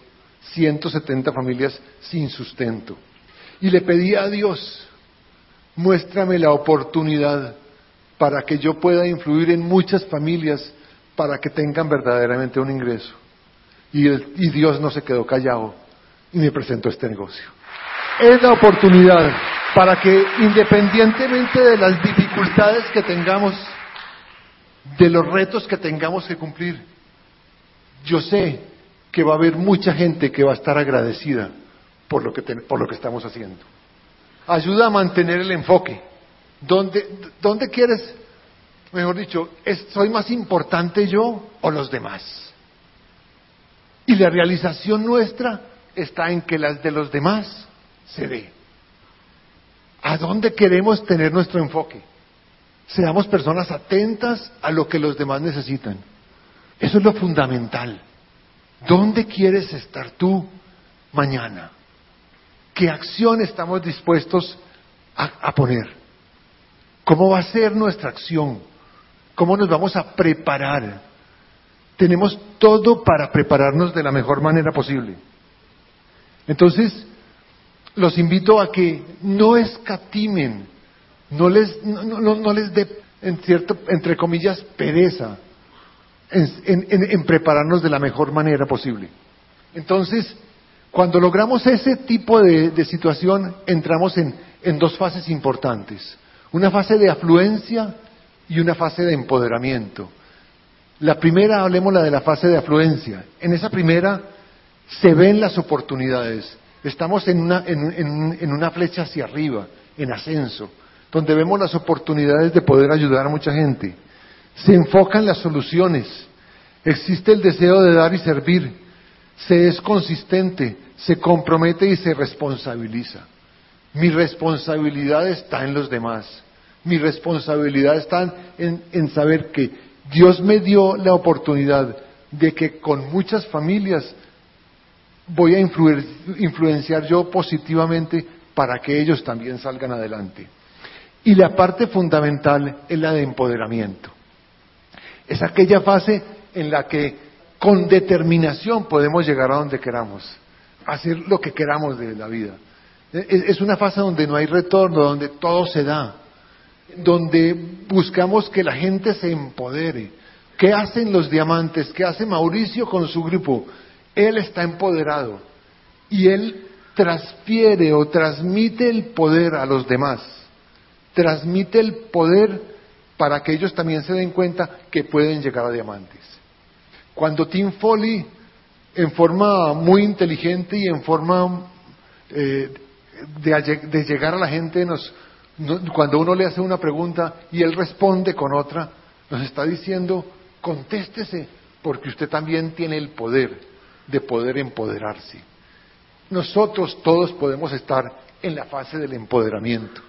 170 familias sin sustento. Y le pedí a Dios, muéstrame la oportunidad para que yo pueda influir en muchas familias para que tengan verdaderamente un ingreso y, Dios no se quedó callado y me presentó este negocio. Es la oportunidad para que independientemente de las dificultades que tengamos, de los retos que tengamos que cumplir, yo sé que va a haber mucha gente que va a estar agradecida por lo que, por lo que estamos haciendo. Ayuda a mantener el enfoque. ¿Dónde, ¿Dónde quieres, mejor dicho, soy más importante yo o los demás? Y la realización nuestra está en que las de los demás se dé. ¿A dónde queremos tener nuestro enfoque? Seamos personas atentas a lo que los demás necesitan. Eso es lo fundamental. ¿Dónde quieres estar tú mañana? ¿Qué acción estamos dispuestos a, poner? ¿Cómo va a ser nuestra acción? ¿Cómo nos vamos a preparar? Tenemos todo para prepararnos de la mejor manera posible. Entonces, los invito a que no escatimen, no les, no, les dé, en cierto, entre comillas, pereza en, prepararnos de la mejor manera posible. Entonces, cuando logramos ese tipo de, situación, entramos en, en dos fases importantes. Una fase de afluencia y una fase de empoderamiento. La primera, hablemos la de la fase de afluencia. En esa primera se ven las oportunidades. Estamos en una, en una flecha hacia arriba, en ascenso, donde vemos las oportunidades de poder ayudar a mucha gente. Se enfocan las soluciones. Existe el deseo de dar y servir. Se es consistente, se compromete y se responsabiliza. Mi responsabilidad está en los demás. Mi responsabilidad está en, saber que Dios me dio la oportunidad de que con muchas familias voy a influenciar yo positivamente para que ellos también salgan adelante. Y la parte fundamental es la de empoderamiento. Es aquella fase en la que con determinación podemos llegar a donde queramos, hacer lo que queramos de la vida. Es una fase donde no hay retorno, donde todo se da, donde buscamos que la gente se empodere. ¿Qué hacen los diamantes? ¿Qué hace Mauricio con su grupo? Él está empoderado y él transfiere o transmite el poder a los demás. Transmite el poder para que ellos también se den cuenta que pueden llegar a diamantes. Cuando Tim Foley, en forma muy inteligente y en forma eh, de, llegar a la gente, nos, cuando uno le hace una pregunta y él responde con otra, nos está diciendo, contéstese, porque usted también tiene el poder de poder empoderarse. Nosotros todos podemos estar en la fase del empoderamiento.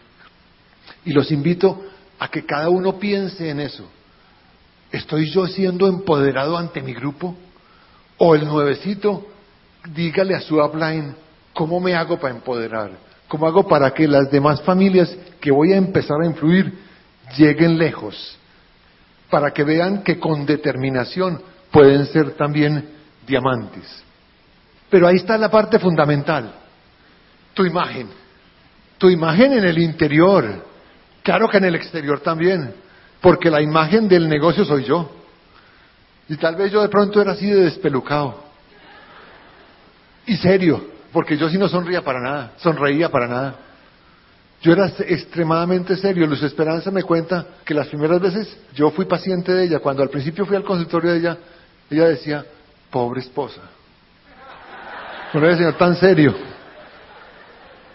Y los invito a que cada uno piense en eso. ¿Estoy yo siendo empoderado ante mi grupo? O el nuevecito, dígale a su upline, ¿cómo me hago para empoderar? ¿Cómo hago para que las demás familias que voy a empezar a influir lleguen lejos? Para que vean que con determinación pueden ser también diamantes. Pero ahí está la parte fundamental, tu imagen. Tu imagen en el interior, claro que en el exterior también, porque la imagen del negocio soy yo. Y tal vez yo de pronto era así de despelucado. Y serio, porque yo sí no sonría para nada, sonreía para nada. Yo era extremadamente serio. Luz Esperanza me cuenta que las primeras veces yo fui paciente de ella. Cuando al principio fui al consultorio de ella, ella decía, pobre esposa. No era señor tan serio.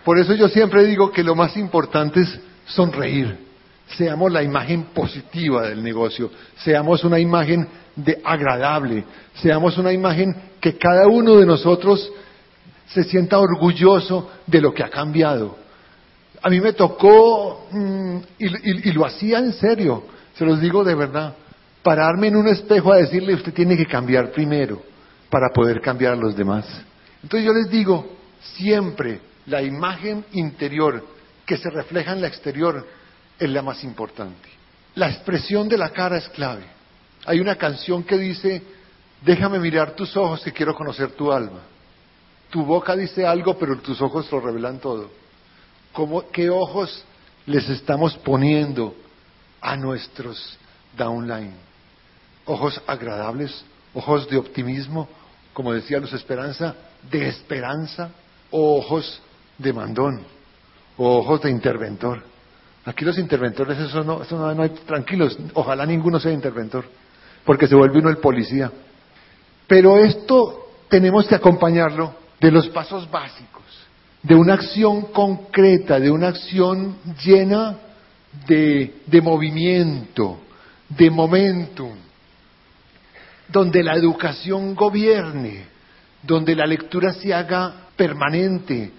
Por eso yo siempre digo que lo más importante es sonreír. Seamos la imagen positiva del negocio. Seamos una imagen de agradable. Seamos una imagen que cada uno de nosotros se sienta orgulloso de lo que ha cambiado. A mí me tocó, mm, y, lo hacía en serio, se los digo de verdad, pararme en un espejo a decirle usted tiene que cambiar primero para poder cambiar a los demás. Entonces yo les digo, siempre la imagen interior que se refleja en la exterior es la más importante. La expresión de la cara es clave. Hay una canción que dice, déjame mirar tus ojos que quiero conocer tu alma. Tu boca dice algo, pero tus ojos lo revelan todo. ¿Qué ojos les estamos poniendo a nuestros downline? Ojos agradables, ojos de optimismo, como decía Luz Esperanza, de esperanza, o ojos de mandón, o ojos de interventor. Aquí los interventores, eso no, eso no, no hay, tranquilos, ojalá ninguno sea interventor, porque se vuelve uno el policía. Pero esto tenemos que acompañarlo de los pasos básicos, de una acción concreta, de una acción llena de, de movimiento, de momentum, donde la educación gobierne, donde la lectura se haga permanente,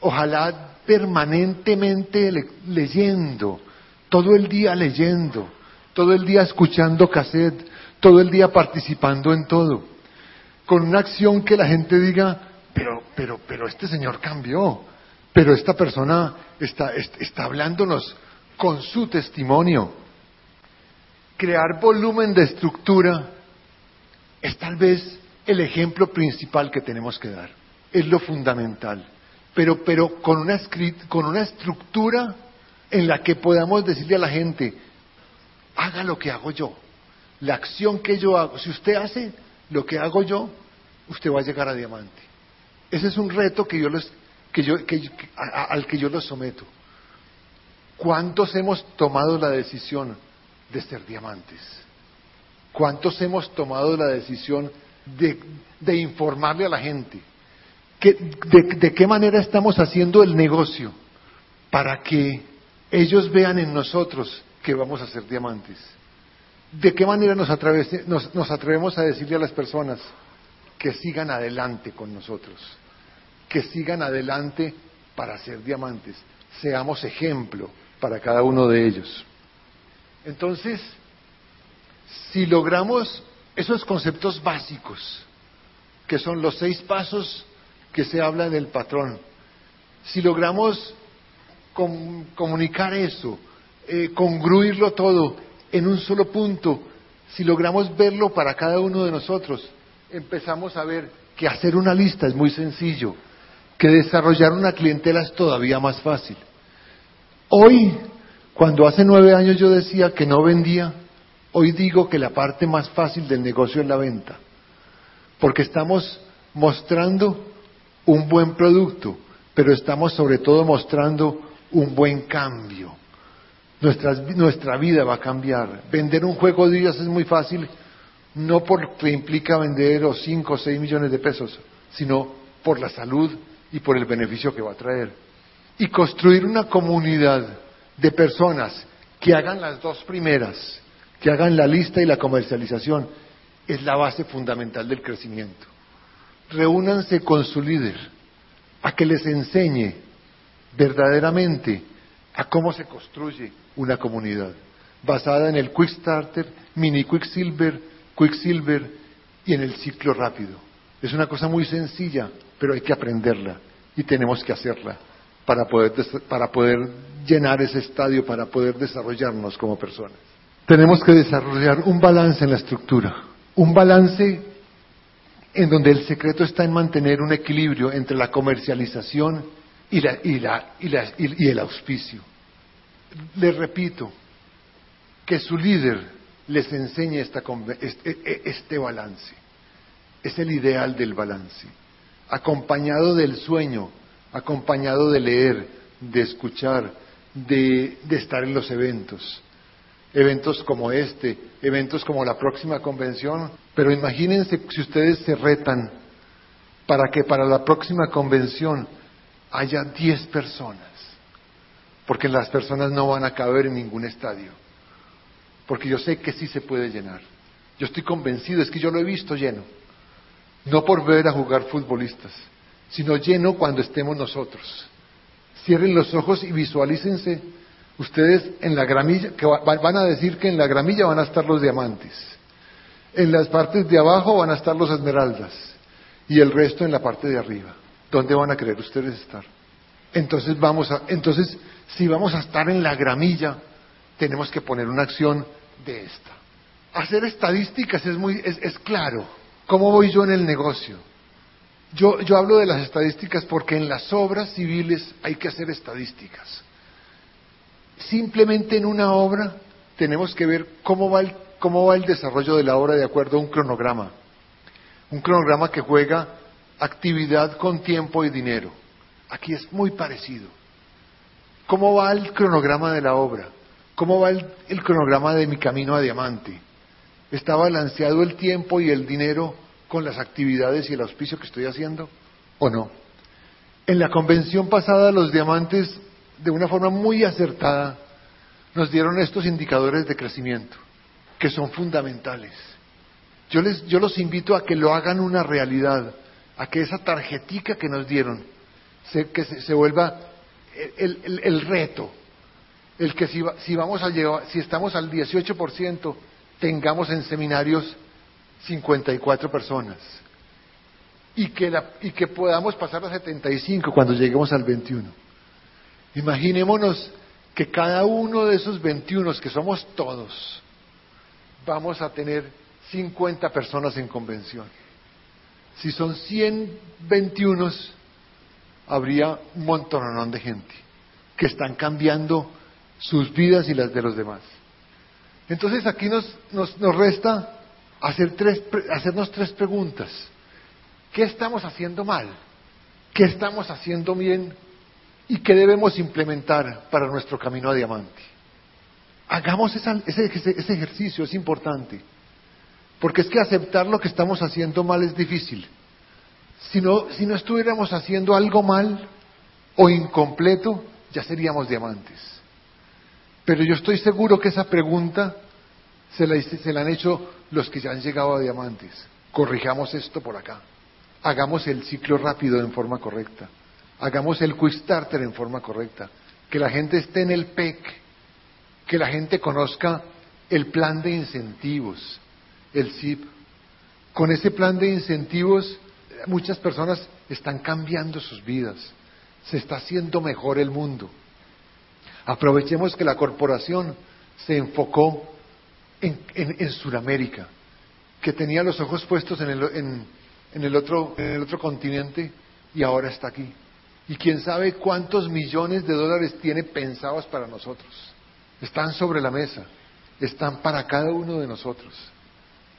ojalá permanentemente leyendo, todo el día leyendo, todo el día escuchando cassette, todo el día participando en todo, con una acción que la gente diga, pero, pero, pero este señor cambió, pero esta persona está, está hablándonos con su testimonio. Crear volumen de estructura es tal vez el ejemplo principal que tenemos que dar, es lo fundamental, pero, pero con, una, con una estructura en la que podamos decirle a la gente, haga lo que hago yo, la acción que yo hago, si usted hace lo que hago yo, usted va a llegar a diamante. Ese es un reto que yo que yo, al que yo los someto. ¿Cuántos hemos tomado la decisión de ser diamantes? ¿Cuántos hemos tomado la decisión de, informarle a la gente? De, qué manera estamos haciendo el negocio para que ellos vean en nosotros que vamos a ser diamantes? ¿De qué manera nos, nos atrevemos a decirle a las personas que sigan adelante con nosotros? Que sigan adelante para ser diamantes. Seamos ejemplo para cada uno de ellos. Entonces, si logramos esos conceptos básicos, que son los seis pasos que se habla en el patrón, si logramos comunicar eso, eh, congruirlo todo en un solo punto, si logramos verlo para cada uno de nosotros, empezamos a ver que hacer una lista es muy sencillo, que desarrollar una clientela es todavía más fácil. Hoy, cuando hace nueve años yo decía que no vendía, hoy digo que la parte más fácil del negocio es la venta, porque estamos mostrando un buen producto, pero estamos sobre todo mostrando un buen cambio. nuestra vida va a cambiar. Vender un juego de días es muy fácil, no porque implica vender o cinco o seis millones de pesos, sino por la salud y por el beneficio que va a traer y construir una comunidad de personas que hagan las dos primeras, que hagan la lista y la comercialización, es la base fundamental del crecimiento. Reúnanse con su líder a que les enseñe verdaderamente a cómo se construye una comunidad basada en el Quick Starter, Mini Quicksilver, Quicksilver y en el ciclo rápido. Es una cosa muy sencilla, pero hay que aprenderla y tenemos que hacerla para poder, para poder llenar ese estadio, para poder desarrollarnos como personas. Tenemos que desarrollar un balance en la estructura, un balance en donde el secreto está en mantener un equilibrio entre la comercialización y, la, y, la, y, y el auspicio. Les repito, que su líder les enseñe esta, este, e, este balance. Es el ideal del balance, acompañado del sueño acompañado de leer, de escuchar, de, estar en los eventos. Eventos como este, eventos como la próxima convención, pero imagínense si ustedes se retan para que para la próxima convención haya 10 personas, porque las personas no van a caber en ningún estadio, porque yo sé que sí se puede llenar. Yo estoy convencido, es que yo lo he visto lleno, no por ver a jugar futbolistas, sino lleno cuando estemos nosotros. Cierren los ojos y visualícense ustedes en la gramilla, que van a decir que en la gramilla van a estar los diamantes, en las partes de abajo van a estar los esmeraldas y el resto en la parte de arriba. ¿Dónde van a querer ustedes estar? Entonces vamos a, entonces si vamos a estar en la gramilla, tenemos que poner una acción de esta. Hacer estadísticas es muy, es, claro. ¿Cómo voy yo en el negocio? Yo, hablo de las estadísticas porque en las obras civiles hay que hacer estadísticas. Simplemente en una obra tenemos que ver cómo va el, cómo va el desarrollo de la obra de acuerdo a un cronograma. Un cronograma que juega actividad con tiempo y dinero. Aquí es muy parecido. ¿Cómo va el cronograma de la obra? ¿Cómo va el cronograma de mi camino a diamante? ¿Está balanceado el tiempo y el dinero con las actividades y el auspicio que estoy haciendo o no. En la convención pasada los diamantes, de una forma muy acertada, nos dieron estos indicadores de crecimiento, que son fundamentales. Yo, les, yo los invito a que lo hagan una realidad, a que esa tarjetica que nos dieron se, que se, vuelva el, reto, el que si, si, vamos a llevar, si estamos al 18%, tengamos en seminarios 54 personas y que, la, y que podamos pasar a 75 cuando lleguemos al 21. Imaginémonos que cada uno de esos 21, que somos todos, vamos a tener 50 personas en convención. Si son 121, habría un montonón de gente que están cambiando sus vidas y las de los demás. Entonces aquí nos, nos, nos resta hacer tres, hacernos tres preguntas. ¿Qué estamos haciendo mal? ¿Qué estamos haciendo bien? ¿Y qué debemos implementar para nuestro camino a diamante? Hagamos ese, ese ejercicio, es importante. Porque es que aceptar lo que estamos haciendo mal es difícil. Si no, si no estuviéramos haciendo algo mal o incompleto, ya seríamos diamantes. Pero yo estoy seguro que esa pregunta se la, se la han hecho los que ya han llegado a diamantes. Corrijamos esto por acá. Hagamos el ciclo rápido en forma correcta. Hagamos el quick starter en forma correcta. Que la gente esté en el PEC. Que la gente conozca el plan de incentivos el CIP. Con ese plan de incentivos, muchas personas están cambiando sus vidas. Se está haciendo mejor el mundo. Aprovechemos que la corporación se enfocó en, en, Sudamérica, que tenía los ojos puestos en el, en el, otro, en el otro continente y ahora está aquí. Y quién sabe cuántos millones de dólares tiene pensados para nosotros. Están sobre la mesa, están para cada uno de nosotros.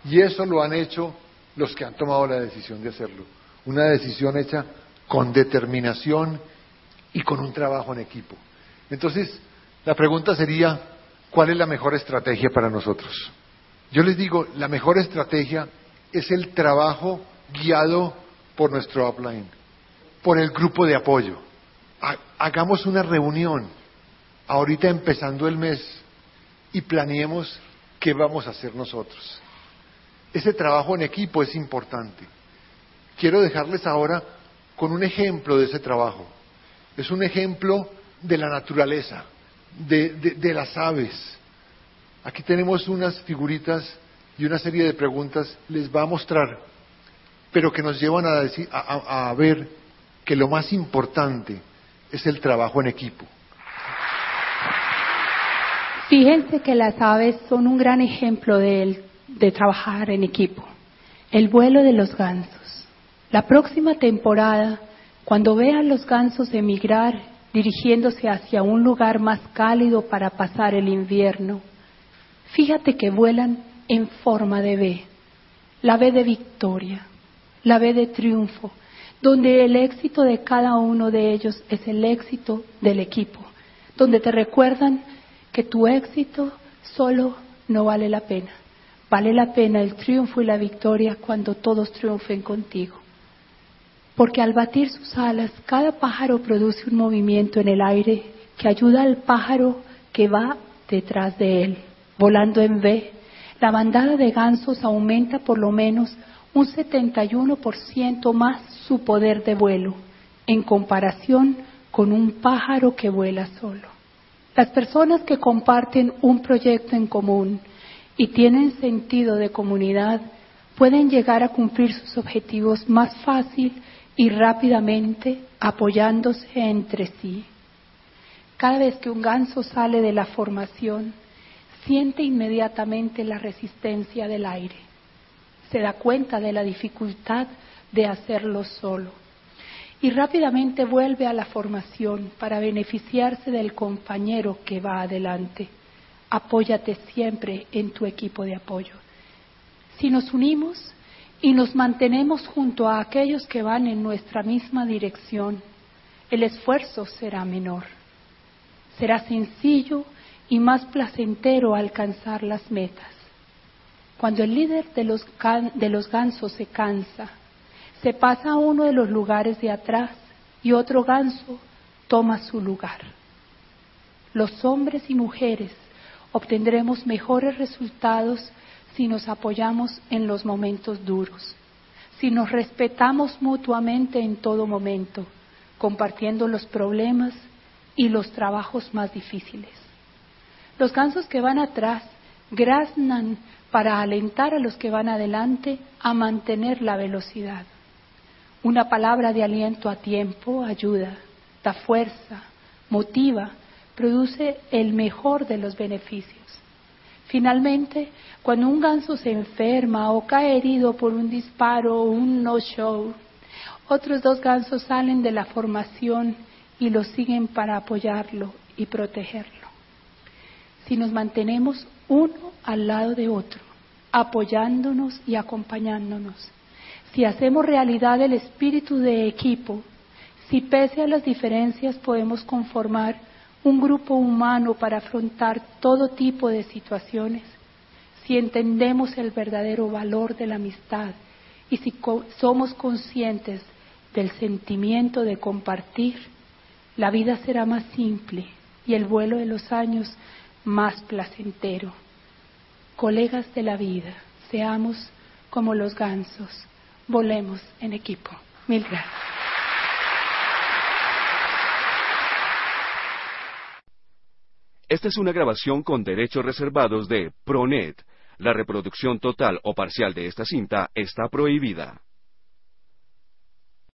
Y eso lo han hecho los que han tomado la decisión de hacerlo. Una decisión hecha con determinación y con un trabajo en equipo. Entonces, la pregunta sería, ¿cuál es la mejor estrategia para nosotros? Yo les digo, la mejor estrategia es el trabajo guiado por nuestro upline, por el grupo de apoyo. Hagamos una reunión ahorita empezando el mes y planeemos qué vamos a hacer nosotros. Ese trabajo en equipo es importante. Quiero dejarles ahora con un ejemplo de ese trabajo. Es un ejemplo de la naturaleza, de, las aves. Aquí tenemos unas figuritas y una serie de preguntas, les va a mostrar, pero que nos llevan a, a ver que lo más importante es el trabajo en equipo.
Fíjense que las aves son un gran ejemplo del de trabajar en equipo. El vuelo de los gansos. La próxima temporada, cuando vean los gansos emigrar dirigiéndose hacia un lugar más cálido para pasar el invierno, fíjate que vuelan en forma de V. La V de victoria, la V de triunfo, donde el éxito de cada uno de ellos es el éxito del equipo, donde te recuerdan que tu éxito solo no vale la pena Vale la pena el triunfo y la victoria cuando todos triunfen contigo. Porque al batir sus alas, cada pájaro produce un movimiento en el aire que ayuda al pájaro que va detrás de él. Volando en V, la bandada de gansos aumenta por lo menos un 71% más su poder de vuelo en comparación con un pájaro que vuela solo. Las personas que comparten un proyecto en común y tienen sentido de comunidad pueden llegar a cumplir sus objetivos más fácil y rápidamente apoyándose entre sí. Cada vez que un ganso sale de la formación, siente inmediatamente la resistencia del aire. Se da cuenta de la dificultad de hacerlo solo y rápidamente vuelve a la formación para beneficiarse del compañero que va adelante apóyate siempre en tu equipo de apoyo. Si nos unimos y nos mantenemos junto a aquellos que van en nuestra misma dirección, el esfuerzo será menor. Será sencillo y más placentero alcanzar las metas. Cuando el líder de los, de los gansos se cansa, se pasa a uno de los lugares de atrás y otro ganso toma su lugar. Los hombres y mujeres obtendremos mejores resultados si nos apoyamos en los momentos duros. si nos respetamos mutuamente en todo momento, compartiendo los problemas y los trabajos más difíciles. Los gansos que van atrás graznan para alentar a los que van adelante a mantener la velocidad. Una palabra de aliento a tiempo ayuda, da fuerza, motiva, produce el mejor de los beneficios. Finalmente, cuando un ganso se enferma o cae herido por un disparo o un no-show, otros dos gansos salen de la formación y lo siguen para apoyarlo y protegerlo. Si nos mantenemos uno al lado de otro, apoyándonos y acompañándonos, si hacemos realidad el espíritu de equipo, si pese a las diferencias podemos conformar un grupo humano para afrontar todo tipo de situaciones, si entendemos el verdadero valor de la amistad y si somos conscientes del sentimiento de compartir, la vida será más simple y el vuelo de los años más placentero. Colegas de la vida, seamos como los gansos, volemos en equipo. Mil gracias.
Esta es una grabación con derechos reservados de Pronet. La reproducción total o parcial de esta cinta está prohibida.